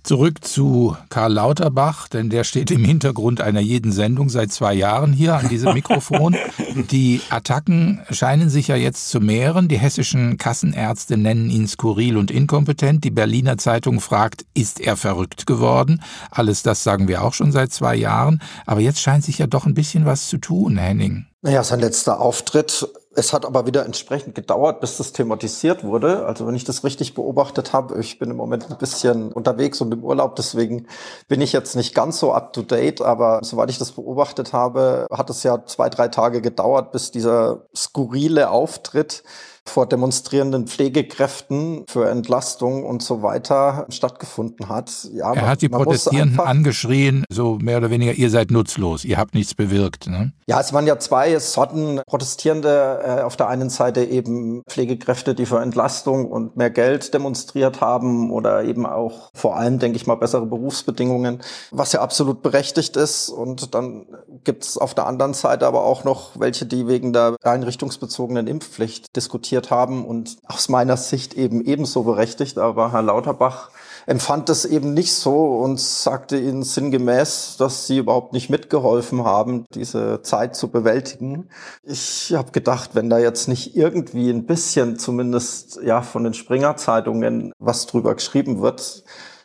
Zurück zu Karl Lauterbach, denn der steht im Hintergrund einer jeden Sendung seit zwei Jahren hier an diesem Mikrofon. Die Attacken scheinen sich ja jetzt zu mehren. Die hessischen Kassenärzte nennen ihn skurril und inkompetent. Die Berliner Zeitung fragt, ist er verrückt geworden? Alles das sagen wir auch schon seit zwei Jahren. Aber jetzt scheint sich ja doch ein bisschen was zu tun, Henning. Naja, sein letzter Auftritt es hat aber wieder entsprechend gedauert, bis das thematisiert wurde. Also wenn ich das richtig beobachtet habe, ich bin im Moment ein bisschen unterwegs und im Urlaub, deswegen bin ich jetzt nicht ganz so up to date, aber soweit ich das beobachtet habe, hat es ja zwei, drei Tage gedauert, bis dieser skurrile Auftritt vor demonstrierenden Pflegekräften für Entlastung und so weiter stattgefunden hat. Ja, er hat die Protestierenden angeschrien, so mehr oder weniger, ihr seid nutzlos, ihr habt nichts bewirkt. Ne? Ja, es waren ja zwei Sorten Protestierende. Äh, auf der einen Seite eben Pflegekräfte, die für Entlastung und mehr Geld demonstriert haben oder eben auch vor allem, denke ich mal, bessere Berufsbedingungen, was ja absolut berechtigt ist. Und dann gibt es auf der anderen Seite aber auch noch welche, die wegen der einrichtungsbezogenen Impfpflicht diskutieren diskutiert haben und aus meiner Sicht eben ebenso berechtigt. Aber Herr Lauterbach empfand das eben nicht so und sagte ihnen sinngemäß, dass sie überhaupt nicht mitgeholfen haben, diese Zeit zu bewältigen. Ich habe gedacht, wenn da jetzt nicht irgendwie ein bisschen zumindest ja von den Springer Zeitungen was drüber geschrieben wird,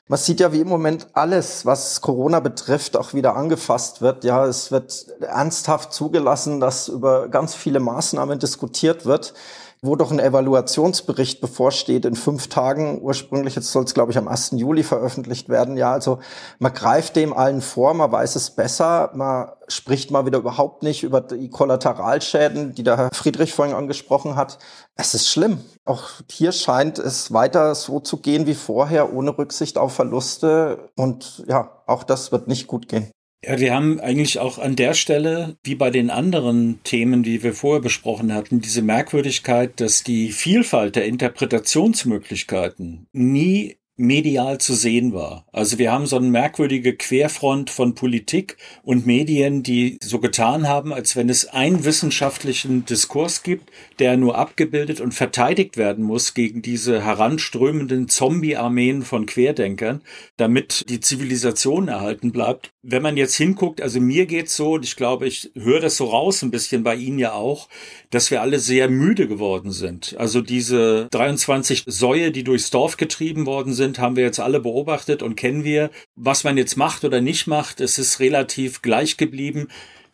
man sieht ja, wie im Moment alles, was Corona betrifft, auch wieder angefasst wird. Ja, es wird ernsthaft zugelassen, dass über ganz viele Maßnahmen diskutiert wird wo doch ein Evaluationsbericht bevorsteht in fünf Tagen. Ursprünglich, jetzt soll es, glaube ich, am 1. Juli veröffentlicht werden. Ja, also man greift dem allen vor, man weiß es besser, man spricht mal wieder überhaupt nicht über die Kollateralschäden, die der Herr Friedrich vorhin angesprochen hat. Es ist schlimm. Auch hier scheint es weiter so zu gehen wie vorher, ohne Rücksicht auf Verluste. Und ja, auch das wird nicht gut gehen. Ja, wir haben eigentlich auch an der Stelle, wie bei den anderen Themen, die wir vorher besprochen hatten, diese Merkwürdigkeit, dass die Vielfalt der Interpretationsmöglichkeiten nie medial zu sehen war. Also wir haben so eine merkwürdige Querfront von Politik und Medien, die so getan haben, als wenn es einen wissenschaftlichen Diskurs gibt, der nur abgebildet und verteidigt werden muss gegen diese heranströmenden Zombie-Armeen von Querdenkern, damit die Zivilisation erhalten bleibt. Wenn man jetzt hinguckt, also mir geht's so, und ich glaube, ich höre das so raus ein bisschen bei Ihnen ja auch, dass wir alle sehr müde geworden sind. Also diese 23 Säue, die durchs Dorf getrieben worden sind, haben wir jetzt alle beobachtet und kennen wir. Was man jetzt macht oder nicht macht, es ist relativ gleich geblieben.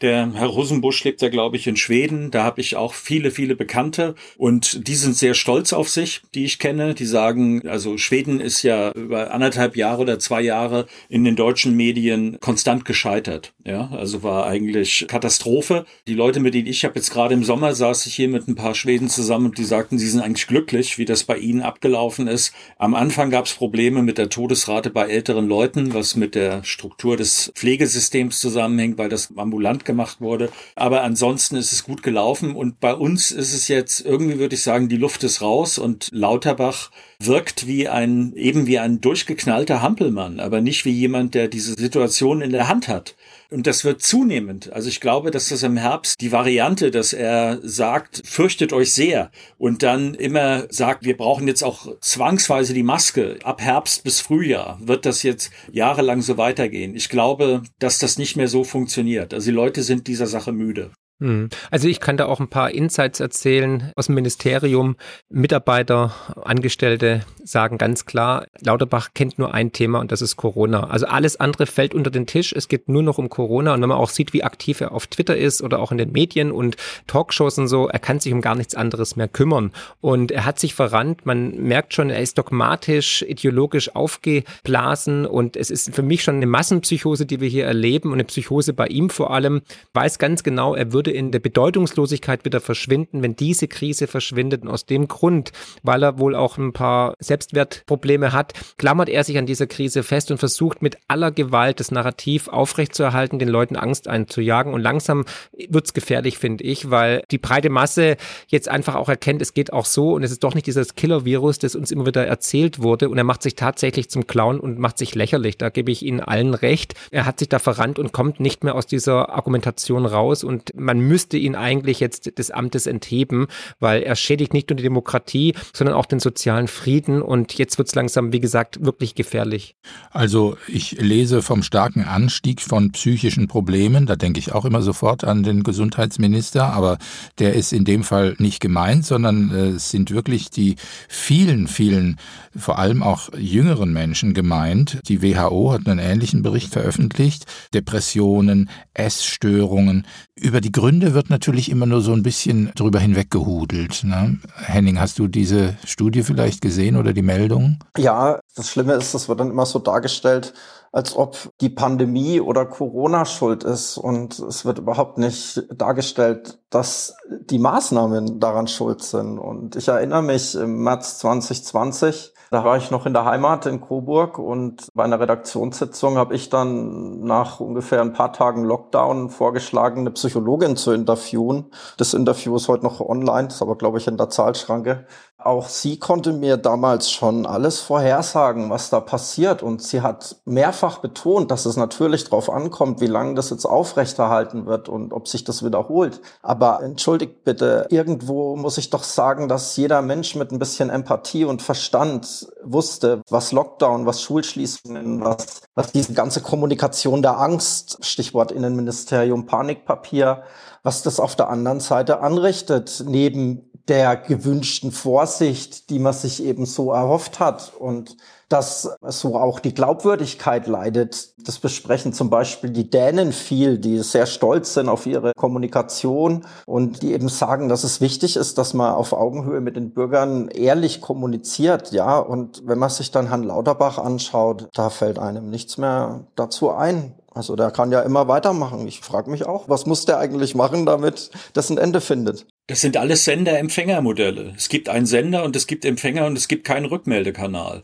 Der Herr Rosenbusch lebt ja, glaube ich, in Schweden. Da habe ich auch viele, viele Bekannte und die sind sehr stolz auf sich, die ich kenne. Die sagen, also Schweden ist ja über anderthalb Jahre oder zwei Jahre in den deutschen Medien konstant gescheitert. Ja, also war eigentlich Katastrophe. Die Leute, mit denen ich habe jetzt gerade im Sommer saß ich hier mit ein paar Schweden zusammen und die sagten, sie sind eigentlich glücklich, wie das bei ihnen abgelaufen ist. Am Anfang gab es Probleme mit der Todesrate bei älteren Leuten, was mit der Struktur des Pflegesystems zusammenhängt, weil das ambulant gemacht wurde. Aber ansonsten ist es gut gelaufen und bei uns ist es jetzt irgendwie, würde ich sagen, die Luft ist raus und Lauterbach wirkt wie ein, eben wie ein durchgeknallter Hampelmann, aber nicht wie jemand, der diese Situation in der Hand hat. Und das wird zunehmend. Also ich glaube, dass das im Herbst die Variante, dass er sagt, fürchtet euch sehr und dann immer sagt, wir brauchen jetzt auch zwangsweise die Maske. Ab Herbst bis Frühjahr wird das jetzt jahrelang so weitergehen. Ich glaube, dass das nicht mehr so funktioniert. Also die Leute sind dieser Sache müde. Hm. Also ich kann da auch ein paar Insights erzählen aus dem Ministerium. Mitarbeiter, Angestellte sagen ganz klar, Lauterbach kennt nur ein Thema und das ist Corona. Also alles andere fällt unter den Tisch. Es geht nur noch um Corona. Und wenn man auch sieht, wie aktiv er auf Twitter ist oder auch in den Medien und Talkshows und so, er kann sich um gar nichts anderes mehr kümmern. Und er hat sich verrannt. Man merkt schon, er ist dogmatisch, ideologisch aufgeblasen und es ist für mich schon eine Massenpsychose, die wir hier erleben und eine Psychose bei ihm vor allem. Weiß ganz genau, er würde in der Bedeutungslosigkeit wieder verschwinden, wenn diese Krise verschwindet. Und aus dem Grund, weil er wohl auch ein paar Selbstwertprobleme hat, klammert er sich an dieser Krise fest und versucht mit aller Gewalt das Narrativ aufrechtzuerhalten, den Leuten Angst einzujagen. Und langsam wird's gefährlich, finde ich, weil die breite Masse jetzt einfach auch erkennt, es geht auch so und es ist doch nicht dieses Killer-Virus, das uns immer wieder erzählt wurde. Und er macht sich tatsächlich zum Clown und macht sich lächerlich. Da gebe ich Ihnen allen recht. Er hat sich da verrannt und kommt nicht mehr aus dieser Argumentation raus. Und man müsste ihn eigentlich jetzt des Amtes entheben, weil er schädigt nicht nur die Demokratie, sondern auch den sozialen Frieden. Und jetzt wird es langsam, wie gesagt, wirklich gefährlich. Also ich lese vom starken Anstieg von psychischen Problemen. Da denke ich auch immer sofort an den Gesundheitsminister. Aber der ist in dem Fall nicht gemeint, sondern äh, es sind wirklich die vielen, vielen, vor allem auch jüngeren Menschen gemeint. Die WHO hat einen ähnlichen Bericht veröffentlicht. Depressionen, Essstörungen. Über die Gründe wird natürlich immer nur so ein bisschen drüber hinweggehudelt. Ne? Henning, hast du diese Studie vielleicht gesehen oder die Meldung? Ja, das Schlimme ist, das wird dann immer so dargestellt, als ob die Pandemie oder Corona schuld ist. Und es wird überhaupt nicht dargestellt, dass die Maßnahmen daran schuld sind. Und ich erinnere mich im März 2020, da war ich noch in der Heimat in Coburg und bei einer Redaktionssitzung habe ich dann nach ungefähr ein paar Tagen Lockdown vorgeschlagen, eine Psychologin zu interviewen. Das Interview ist heute noch online, ist aber, glaube ich, in der Zahlschranke. Auch sie konnte mir damals schon alles vorhersagen, was da passiert. Und sie hat mehrfach betont, dass es natürlich darauf ankommt, wie lange das jetzt aufrechterhalten wird und ob sich das wiederholt. Aber entschuldigt bitte, irgendwo muss ich doch sagen, dass jeder Mensch mit ein bisschen Empathie und Verstand wusste, was Lockdown, was Schulschließungen, was, was diese ganze Kommunikation der Angst, Stichwort Innenministerium, Panikpapier, was das auf der anderen Seite anrichtet, neben der gewünschten Vorsicht, die man sich eben so erhofft hat und dass so auch die Glaubwürdigkeit leidet. Das besprechen zum Beispiel die Dänen viel, die sehr stolz sind auf ihre Kommunikation und die eben sagen, dass es wichtig ist, dass man auf Augenhöhe mit den Bürgern ehrlich kommuniziert, ja. Und wenn man sich dann Herrn Lauterbach anschaut, da fällt einem nichts mehr dazu ein. Also der kann ja immer weitermachen. Ich frage mich auch, was muss der eigentlich machen, damit das ein Ende findet? Das sind alles Sender-Empfänger-Modelle. Es gibt einen Sender und es gibt Empfänger und es gibt keinen Rückmeldekanal.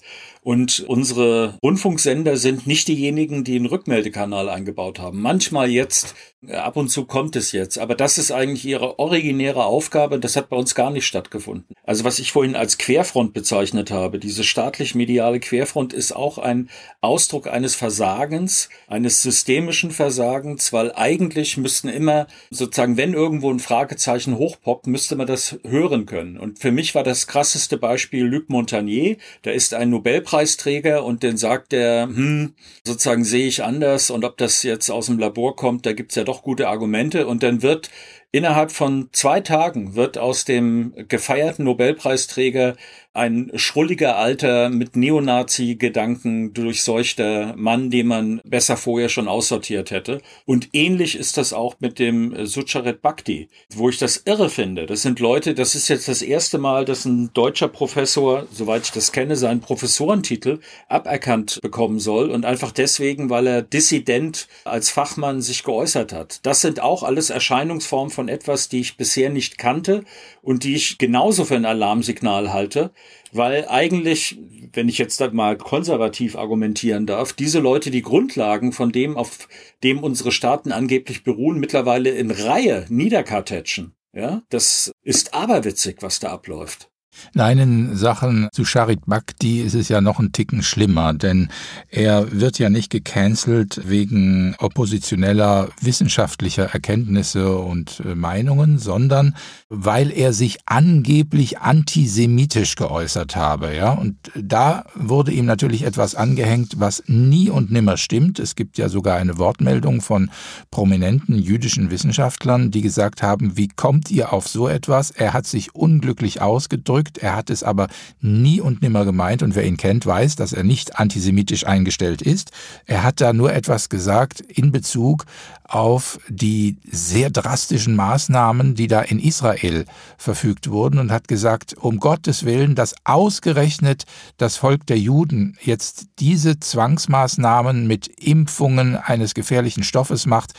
Und unsere Rundfunksender sind nicht diejenigen, die einen Rückmeldekanal eingebaut haben. Manchmal jetzt, äh, ab und zu kommt es jetzt, aber das ist eigentlich ihre originäre Aufgabe. Das hat bei uns gar nicht stattgefunden. Also was ich vorhin als Querfront bezeichnet habe, diese staatlich-mediale Querfront ist auch ein Ausdruck eines Versagens, eines systemischen Versagens, weil eigentlich müssten immer sozusagen, wenn irgendwo ein Fragezeichen hochpoppt, müsste man das hören können. Und für mich war das krasseste Beispiel Luc Montagnier. Da ist ein Nobelpreis Nobelpreisträger und den sagt er, hm, sozusagen sehe ich anders und ob das jetzt aus dem Labor kommt, da gibt's ja doch gute Argumente. Und dann wird Innerhalb von zwei Tagen wird aus dem gefeierten Nobelpreisträger ein schrulliger alter mit Neonazi-Gedanken durchseuchter Mann, den man besser vorher schon aussortiert hätte. Und ähnlich ist das auch mit dem Sucharit Bhakti, wo ich das irre finde. Das sind Leute, das ist jetzt das erste Mal, dass ein deutscher Professor, soweit ich das kenne, seinen Professorentitel aberkannt bekommen soll und einfach deswegen, weil er dissident als Fachmann sich geäußert hat. Das sind auch alles Erscheinungsformen von etwas, die ich bisher nicht kannte und die ich genauso für ein Alarmsignal halte, weil eigentlich, wenn ich jetzt mal konservativ argumentieren darf, diese Leute die Grundlagen von dem, auf dem unsere Staaten angeblich beruhen, mittlerweile in Reihe niederkartätschen. Ja, das ist aberwitzig, was da abläuft. Nein, in Sachen zu Charit Bhakti ist es ja noch ein Ticken schlimmer, denn er wird ja nicht gecancelt wegen oppositioneller wissenschaftlicher Erkenntnisse und äh, Meinungen, sondern weil er sich angeblich antisemitisch geäußert habe, ja. Und da wurde ihm natürlich etwas angehängt, was nie und nimmer stimmt. Es gibt ja sogar eine Wortmeldung von prominenten jüdischen Wissenschaftlern, die gesagt haben, wie kommt ihr auf so etwas? Er hat sich unglücklich ausgedrückt ausgedrückt. Er hat es aber nie und nimmer gemeint und wer ihn kennt, weiß, dass er nicht antisemitisch eingestellt ist. Er hat da nur etwas gesagt in Bezug auf die sehr drastischen Maßnahmen, die da in Israel verfügt wurden und hat gesagt, um Gottes Willen, dass ausgerechnet das Volk der Juden jetzt diese Zwangsmaßnahmen mit Impfungen eines gefährlichen Stoffes macht,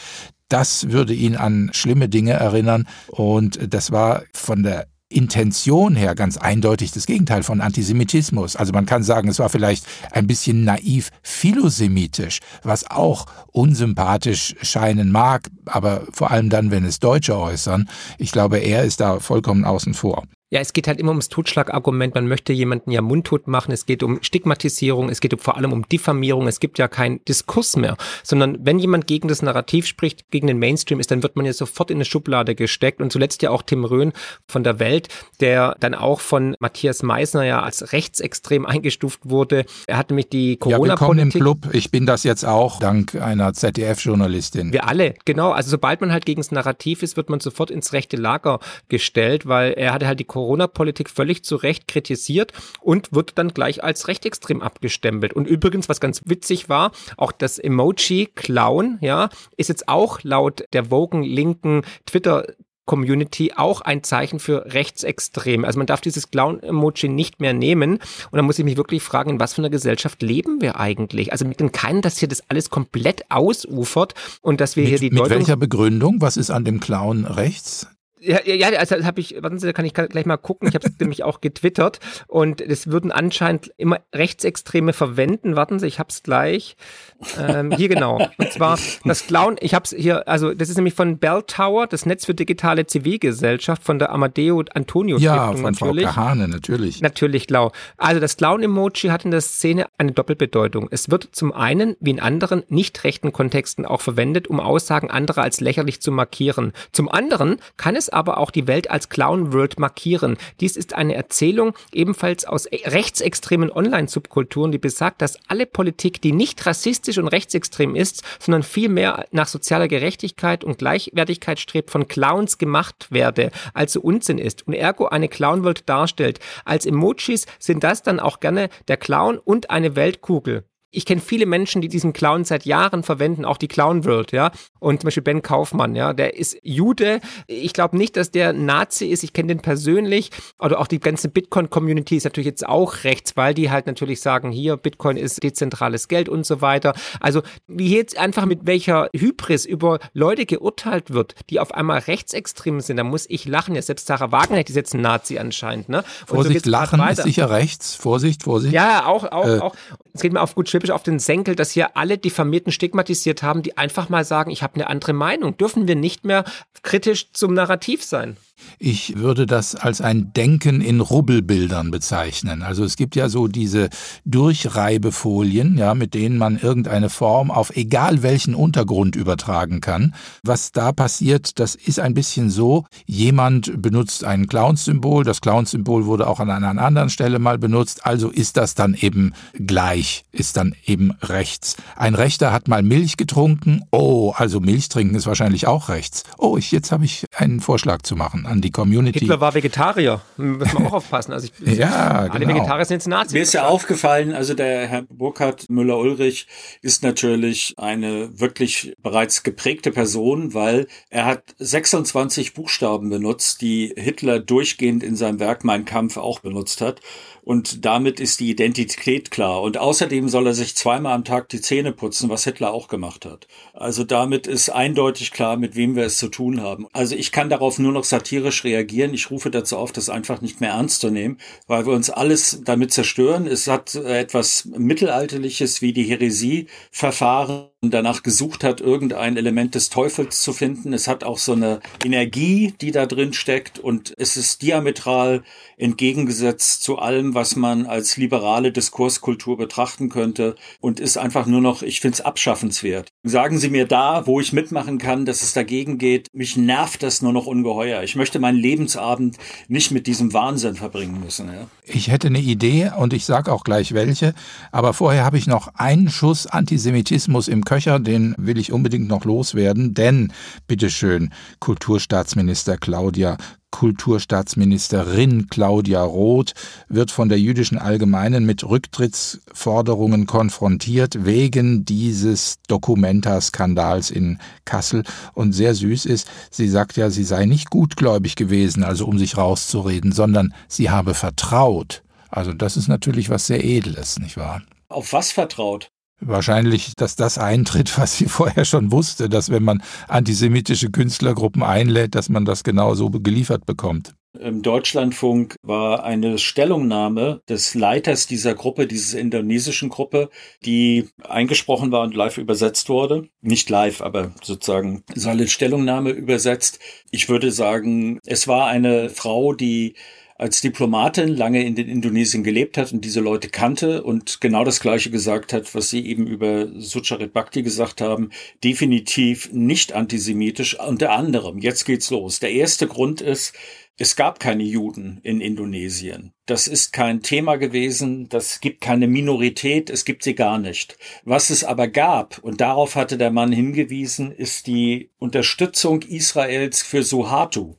das würde ihn an schlimme Dinge erinnern. Und das war von der Intention her ganz eindeutig das Gegenteil von Antisemitismus. Also man kann sagen, es war vielleicht ein bisschen naiv philosemitisch, was auch unsympathisch scheinen mag, aber vor allem dann, wenn es Deutsche äußern. Ich glaube, er ist da vollkommen außen vor. Ja, es geht halt immer ums Totschlagargument. Man möchte jemanden ja mundtot machen. Es geht um Stigmatisierung. Es geht vor allem um Diffamierung. Es gibt ja keinen Diskurs mehr, sondern wenn jemand gegen das Narrativ spricht, gegen den Mainstream ist, dann wird man ja sofort in eine Schublade gesteckt. Und zuletzt ja auch Tim Röhn von der Welt, der dann auch von Matthias Meisner ja als rechtsextrem eingestuft wurde. Er hat nämlich die Corona-Politik. Ja, im Club. Ich bin das jetzt auch dank einer ZDF-Journalistin. Wir alle, genau. Also sobald man halt gegen das Narrativ ist, wird man sofort ins rechte Lager gestellt, weil er hatte halt die Corona-Politik völlig zu Recht kritisiert und wird dann gleich als rechtsextrem abgestempelt. Und übrigens, was ganz witzig war, auch das Emoji Clown, ja, ist jetzt auch laut der Wogen linken Twitter Community auch ein Zeichen für rechtsextrem. Also man darf dieses Clown-Emoji nicht mehr nehmen. Und da muss ich mich wirklich fragen, in was für einer Gesellschaft leben wir eigentlich? Also mit dem keinen, dass hier das alles komplett ausufert und dass wir mit, hier die Mit welcher Begründung? Was ist an dem Clown rechts? Ja, ja, also habe ich, warten Sie, da kann ich gleich mal gucken. Ich habe es nämlich auch getwittert und es würden anscheinend immer Rechtsextreme verwenden. Warten Sie, ich habe es gleich. Ähm, hier genau. Und zwar das Clown. Ich habe es hier, also das ist nämlich von Bell Tower, das Netz für digitale Zivilgesellschaft von der Amadeo Antonio ja, Stiftung von natürlich. Frau Kahane, natürlich. Natürlich, Clown. Also das Clown-Emoji hat in der Szene eine Doppelbedeutung. Es wird zum einen, wie in anderen nicht rechten Kontexten auch verwendet, um Aussagen anderer als lächerlich zu markieren. Zum anderen kann es aber auch die Welt als Clown World markieren. Dies ist eine Erzählung ebenfalls aus e- rechtsextremen Online-Subkulturen, die besagt, dass alle Politik, die nicht rassistisch und rechtsextrem ist, sondern vielmehr nach sozialer Gerechtigkeit und Gleichwertigkeit strebt, von Clowns gemacht werde, also Unsinn ist und ergo eine Clown World darstellt. Als Emojis sind das dann auch gerne der Clown und eine Weltkugel ich kenne viele Menschen, die diesen Clown seit Jahren verwenden, auch die Clown World, ja. Und zum Beispiel Ben Kaufmann, ja, der ist Jude. Ich glaube nicht, dass der Nazi ist. Ich kenne den persönlich. Oder auch die ganze Bitcoin-Community ist natürlich jetzt auch rechts, weil die halt natürlich sagen, hier, Bitcoin ist dezentrales Geld und so weiter. Also, wie jetzt einfach mit welcher Hybris über Leute geurteilt wird, die auf einmal rechtsextrem sind, da muss ich lachen. Ja, selbst Sarah Wagner ist jetzt ein Nazi anscheinend, ne? Und Vorsicht, so lachen ist sicher rechts. Vorsicht, Vorsicht. Ja, auch, auch, äh. auch. Es geht mir auf gut typisch auf den Senkel, dass hier alle Diffamierten stigmatisiert haben, die einfach mal sagen, ich habe eine andere Meinung. Dürfen wir nicht mehr kritisch zum Narrativ sein? Ich würde das als ein Denken in Rubbelbildern bezeichnen. Also es gibt ja so diese Durchreibefolien, ja, mit denen man irgendeine Form auf egal welchen Untergrund übertragen kann. Was da passiert, das ist ein bisschen so, jemand benutzt ein Clowns-Symbol, das Clowns-Symbol wurde auch an einer anderen Stelle mal benutzt, also ist das dann eben gleich, ist dann eben rechts. Ein Rechter hat mal Milch getrunken, oh, also Milch trinken ist wahrscheinlich auch rechts. Oh, ich, jetzt habe ich einen Vorschlag zu machen an die Community. Hitler war Vegetarier. Müssen wir auch aufpassen. Also ich, ja, alle genau. Vegetarier sind jetzt Nazis. Mir ist ja aufgefallen, also der Herr Burkhard Müller-Ulrich ist natürlich eine wirklich bereits geprägte Person, weil er hat 26 Buchstaben benutzt, die Hitler durchgehend in seinem Werk Mein Kampf auch benutzt hat. Und damit ist die Identität klar. Und außerdem soll er sich zweimal am Tag die Zähne putzen, was Hitler auch gemacht hat. Also damit ist eindeutig klar, mit wem wir es zu tun haben. Also ich kann darauf nur noch satirisch reagieren. Ich rufe dazu auf, das einfach nicht mehr ernst zu nehmen, weil wir uns alles damit zerstören. Es hat etwas Mittelalterliches wie die Häresie-Verfahren danach gesucht hat, irgendein Element des Teufels zu finden. Es hat auch so eine Energie, die da drin steckt und es ist diametral entgegengesetzt zu allem, was man als liberale Diskurskultur betrachten könnte und ist einfach nur noch, ich finde es abschaffenswert. Sagen Sie mir da, wo ich mitmachen kann, dass es dagegen geht. Mich nervt das nur noch ungeheuer. Ich möchte meinen Lebensabend nicht mit diesem Wahnsinn verbringen müssen. Ja? Ich hätte eine Idee und ich sage auch gleich welche, aber vorher habe ich noch einen Schuss Antisemitismus im Köcher, den will ich unbedingt noch loswerden, denn, bitteschön, Kulturstaatsminister Claudia, Kulturstaatsministerin Claudia Roth wird von der jüdischen Allgemeinen mit Rücktrittsforderungen konfrontiert wegen dieses Documenta-Skandals in Kassel. Und sehr süß ist, sie sagt ja, sie sei nicht gutgläubig gewesen, also um sich rauszureden, sondern sie habe vertraut. Also das ist natürlich was sehr Edles, nicht wahr? Auf was vertraut? Wahrscheinlich, dass das eintritt, was sie vorher schon wusste, dass wenn man antisemitische Künstlergruppen einlädt, dass man das genau so geliefert bekommt. Im Deutschlandfunk war eine Stellungnahme des Leiters dieser Gruppe, dieser indonesischen Gruppe, die eingesprochen war und live übersetzt wurde. Nicht live, aber sozusagen seine Stellungnahme übersetzt. Ich würde sagen, es war eine Frau, die als Diplomatin lange in den Indonesien gelebt hat und diese Leute kannte und genau das Gleiche gesagt hat, was Sie eben über Sucharit Bhakti gesagt haben, definitiv nicht antisemitisch. Unter anderem, jetzt geht's los. Der erste Grund ist, es gab keine Juden in Indonesien. Das ist kein Thema gewesen. Das gibt keine Minorität. Es gibt sie gar nicht. Was es aber gab, und darauf hatte der Mann hingewiesen, ist die Unterstützung Israels für Suharto.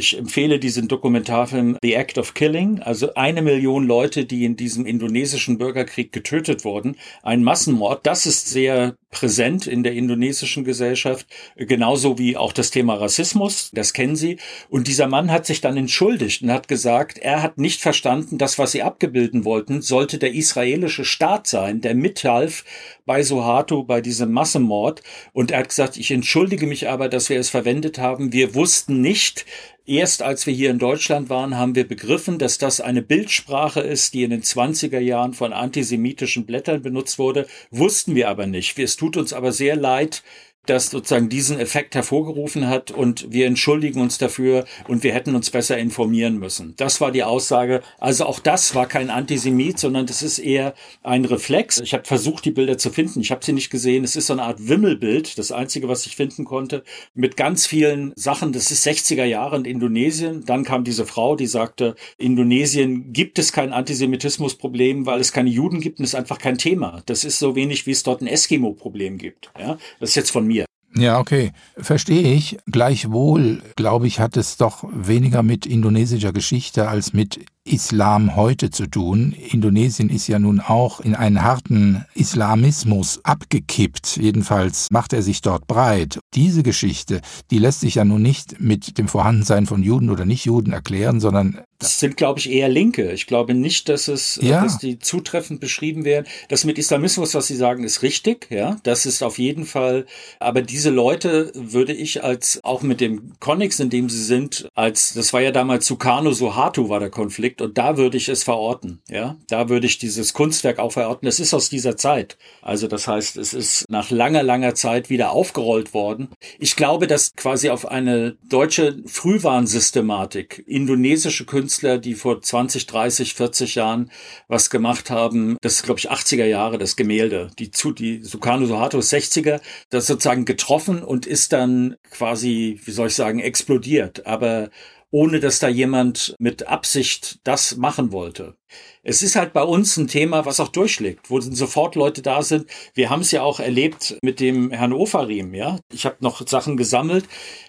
Ich empfehle diesen Dokumentarfilm The Act of Killing, also eine Million Leute, die in diesem indonesischen Bürgerkrieg getötet wurden. Ein Massenmord, das ist sehr präsent in der indonesischen Gesellschaft, genauso wie auch das Thema Rassismus, das kennen Sie. Und dieser Mann hat sich dann entschuldigt und hat gesagt, er hat nicht verstanden, das, was sie abgebilden wollten, sollte der israelische Staat sein, der mithalf bei Suharto, bei diesem Massenmord. Und er hat gesagt, ich entschuldige mich aber, dass wir es verwendet haben. Wir wussten nicht, Erst als wir hier in Deutschland waren, haben wir begriffen, dass das eine Bildsprache ist, die in den 20er Jahren von antisemitischen Blättern benutzt wurde, wussten wir aber nicht. Es tut uns aber sehr leid, das sozusagen diesen Effekt hervorgerufen hat und wir entschuldigen uns dafür und wir hätten uns besser informieren müssen. Das war die Aussage. Also auch das war kein Antisemit, sondern das ist eher ein Reflex. Ich habe versucht, die Bilder zu finden. Ich habe sie nicht gesehen. Es ist so eine Art Wimmelbild, das einzige, was ich finden konnte, mit ganz vielen Sachen. Das ist 60er Jahre in Indonesien. Dann kam diese Frau, die sagte, Indonesien gibt es kein Antisemitismusproblem, weil es keine Juden gibt und es ist einfach kein Thema. Das ist so wenig, wie es dort ein Eskimo-Problem gibt. Ja, das ist jetzt von mir. Ja, okay. Verstehe ich. Gleichwohl, glaube ich, hat es doch weniger mit indonesischer Geschichte als mit Islam heute zu tun. Indonesien ist ja nun auch in einen harten Islamismus abgekippt. Jedenfalls macht er sich dort breit. Diese Geschichte, die lässt sich ja nun nicht mit dem Vorhandensein von Juden oder Nicht-Juden erklären, sondern das sind, glaube ich, eher Linke. Ich glaube nicht, dass es, ja. dass die zutreffend beschrieben werden. Das mit Islamismus, was Sie sagen, ist richtig. Ja, das ist auf jeden Fall. Aber diese Leute würde ich als, auch mit dem Konnex, in dem sie sind, als, das war ja damals Sukarno Suharto war der Konflikt Projekt und da würde ich es verorten. Ja, da würde ich dieses Kunstwerk auch verorten. Es ist aus dieser Zeit. Also das heißt, es ist nach langer, langer Zeit wieder aufgerollt worden. Ich glaube, dass quasi auf eine deutsche Frühwarnsystematik indonesische Künstler, die vor 20, 30, 40 Jahren was gemacht haben, das ist glaube ich 80er Jahre, das Gemälde, die zu, die Sukarno Suharto 60er, das sozusagen getroffen und ist dann quasi, wie soll ich sagen, explodiert. Aber ohne dass da jemand mit Absicht das machen wollte. Es ist halt bei uns ein Thema, was auch durchschlägt, wo sofort Leute da sind. Wir haben es ja auch erlebt mit dem Herrn Ofarim, ja. Ich habe noch Sachen gesammelt,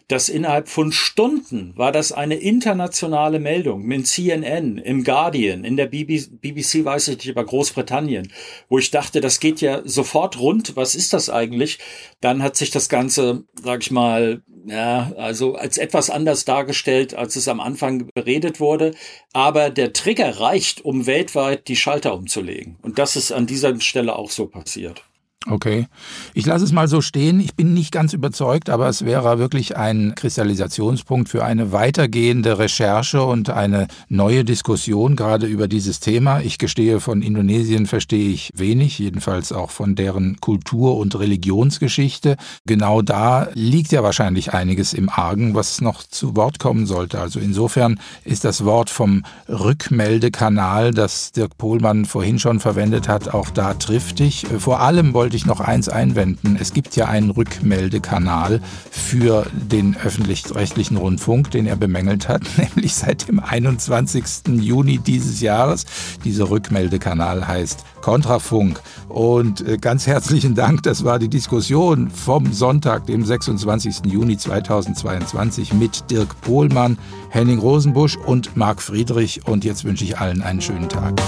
dass innerhalb von Stunden war das eine internationale Meldung mit CNN, im Guardian, in der BBC, weiß ich nicht, über Großbritannien, wo ich dachte, das geht ja sofort rund. Was ist das eigentlich? Dann hat sich das Ganze, sag ich mal, ja, also als etwas anders dargestellt, als es am Anfang beredet wurde. Aber der Trigger reicht, um weltweit die Schalter umzulegen. Und das ist an dieser Stelle auch so passiert. Okay. Ich lasse es mal so stehen. Ich bin nicht ganz überzeugt, aber es wäre wirklich ein Kristallisationspunkt für eine weitergehende Recherche und eine neue Diskussion gerade über dieses Thema. Ich gestehe, von Indonesien verstehe ich wenig, jedenfalls auch von deren Kultur- und Religionsgeschichte. Genau da liegt ja wahrscheinlich einiges im Argen, was noch zu Wort kommen sollte. Also insofern ist das Wort vom Rückmeldekanal, das Dirk Pohlmann vorhin schon verwendet hat, auch da triftig. Vor allem wollte wollte ich noch eins einwenden. Es gibt ja einen Rückmeldekanal für den öffentlich-rechtlichen Rundfunk, den er bemängelt hat, nämlich seit dem 21. Juni dieses Jahres. Dieser Rückmeldekanal heißt Kontrafunk. Und äh, ganz herzlichen Dank, das war die Diskussion vom Sonntag, dem 26. Juni 2022 mit Dirk Pohlmann, Henning Rosenbusch und Marc Friedrich. Und jetzt wünsche ich allen einen schönen Tag.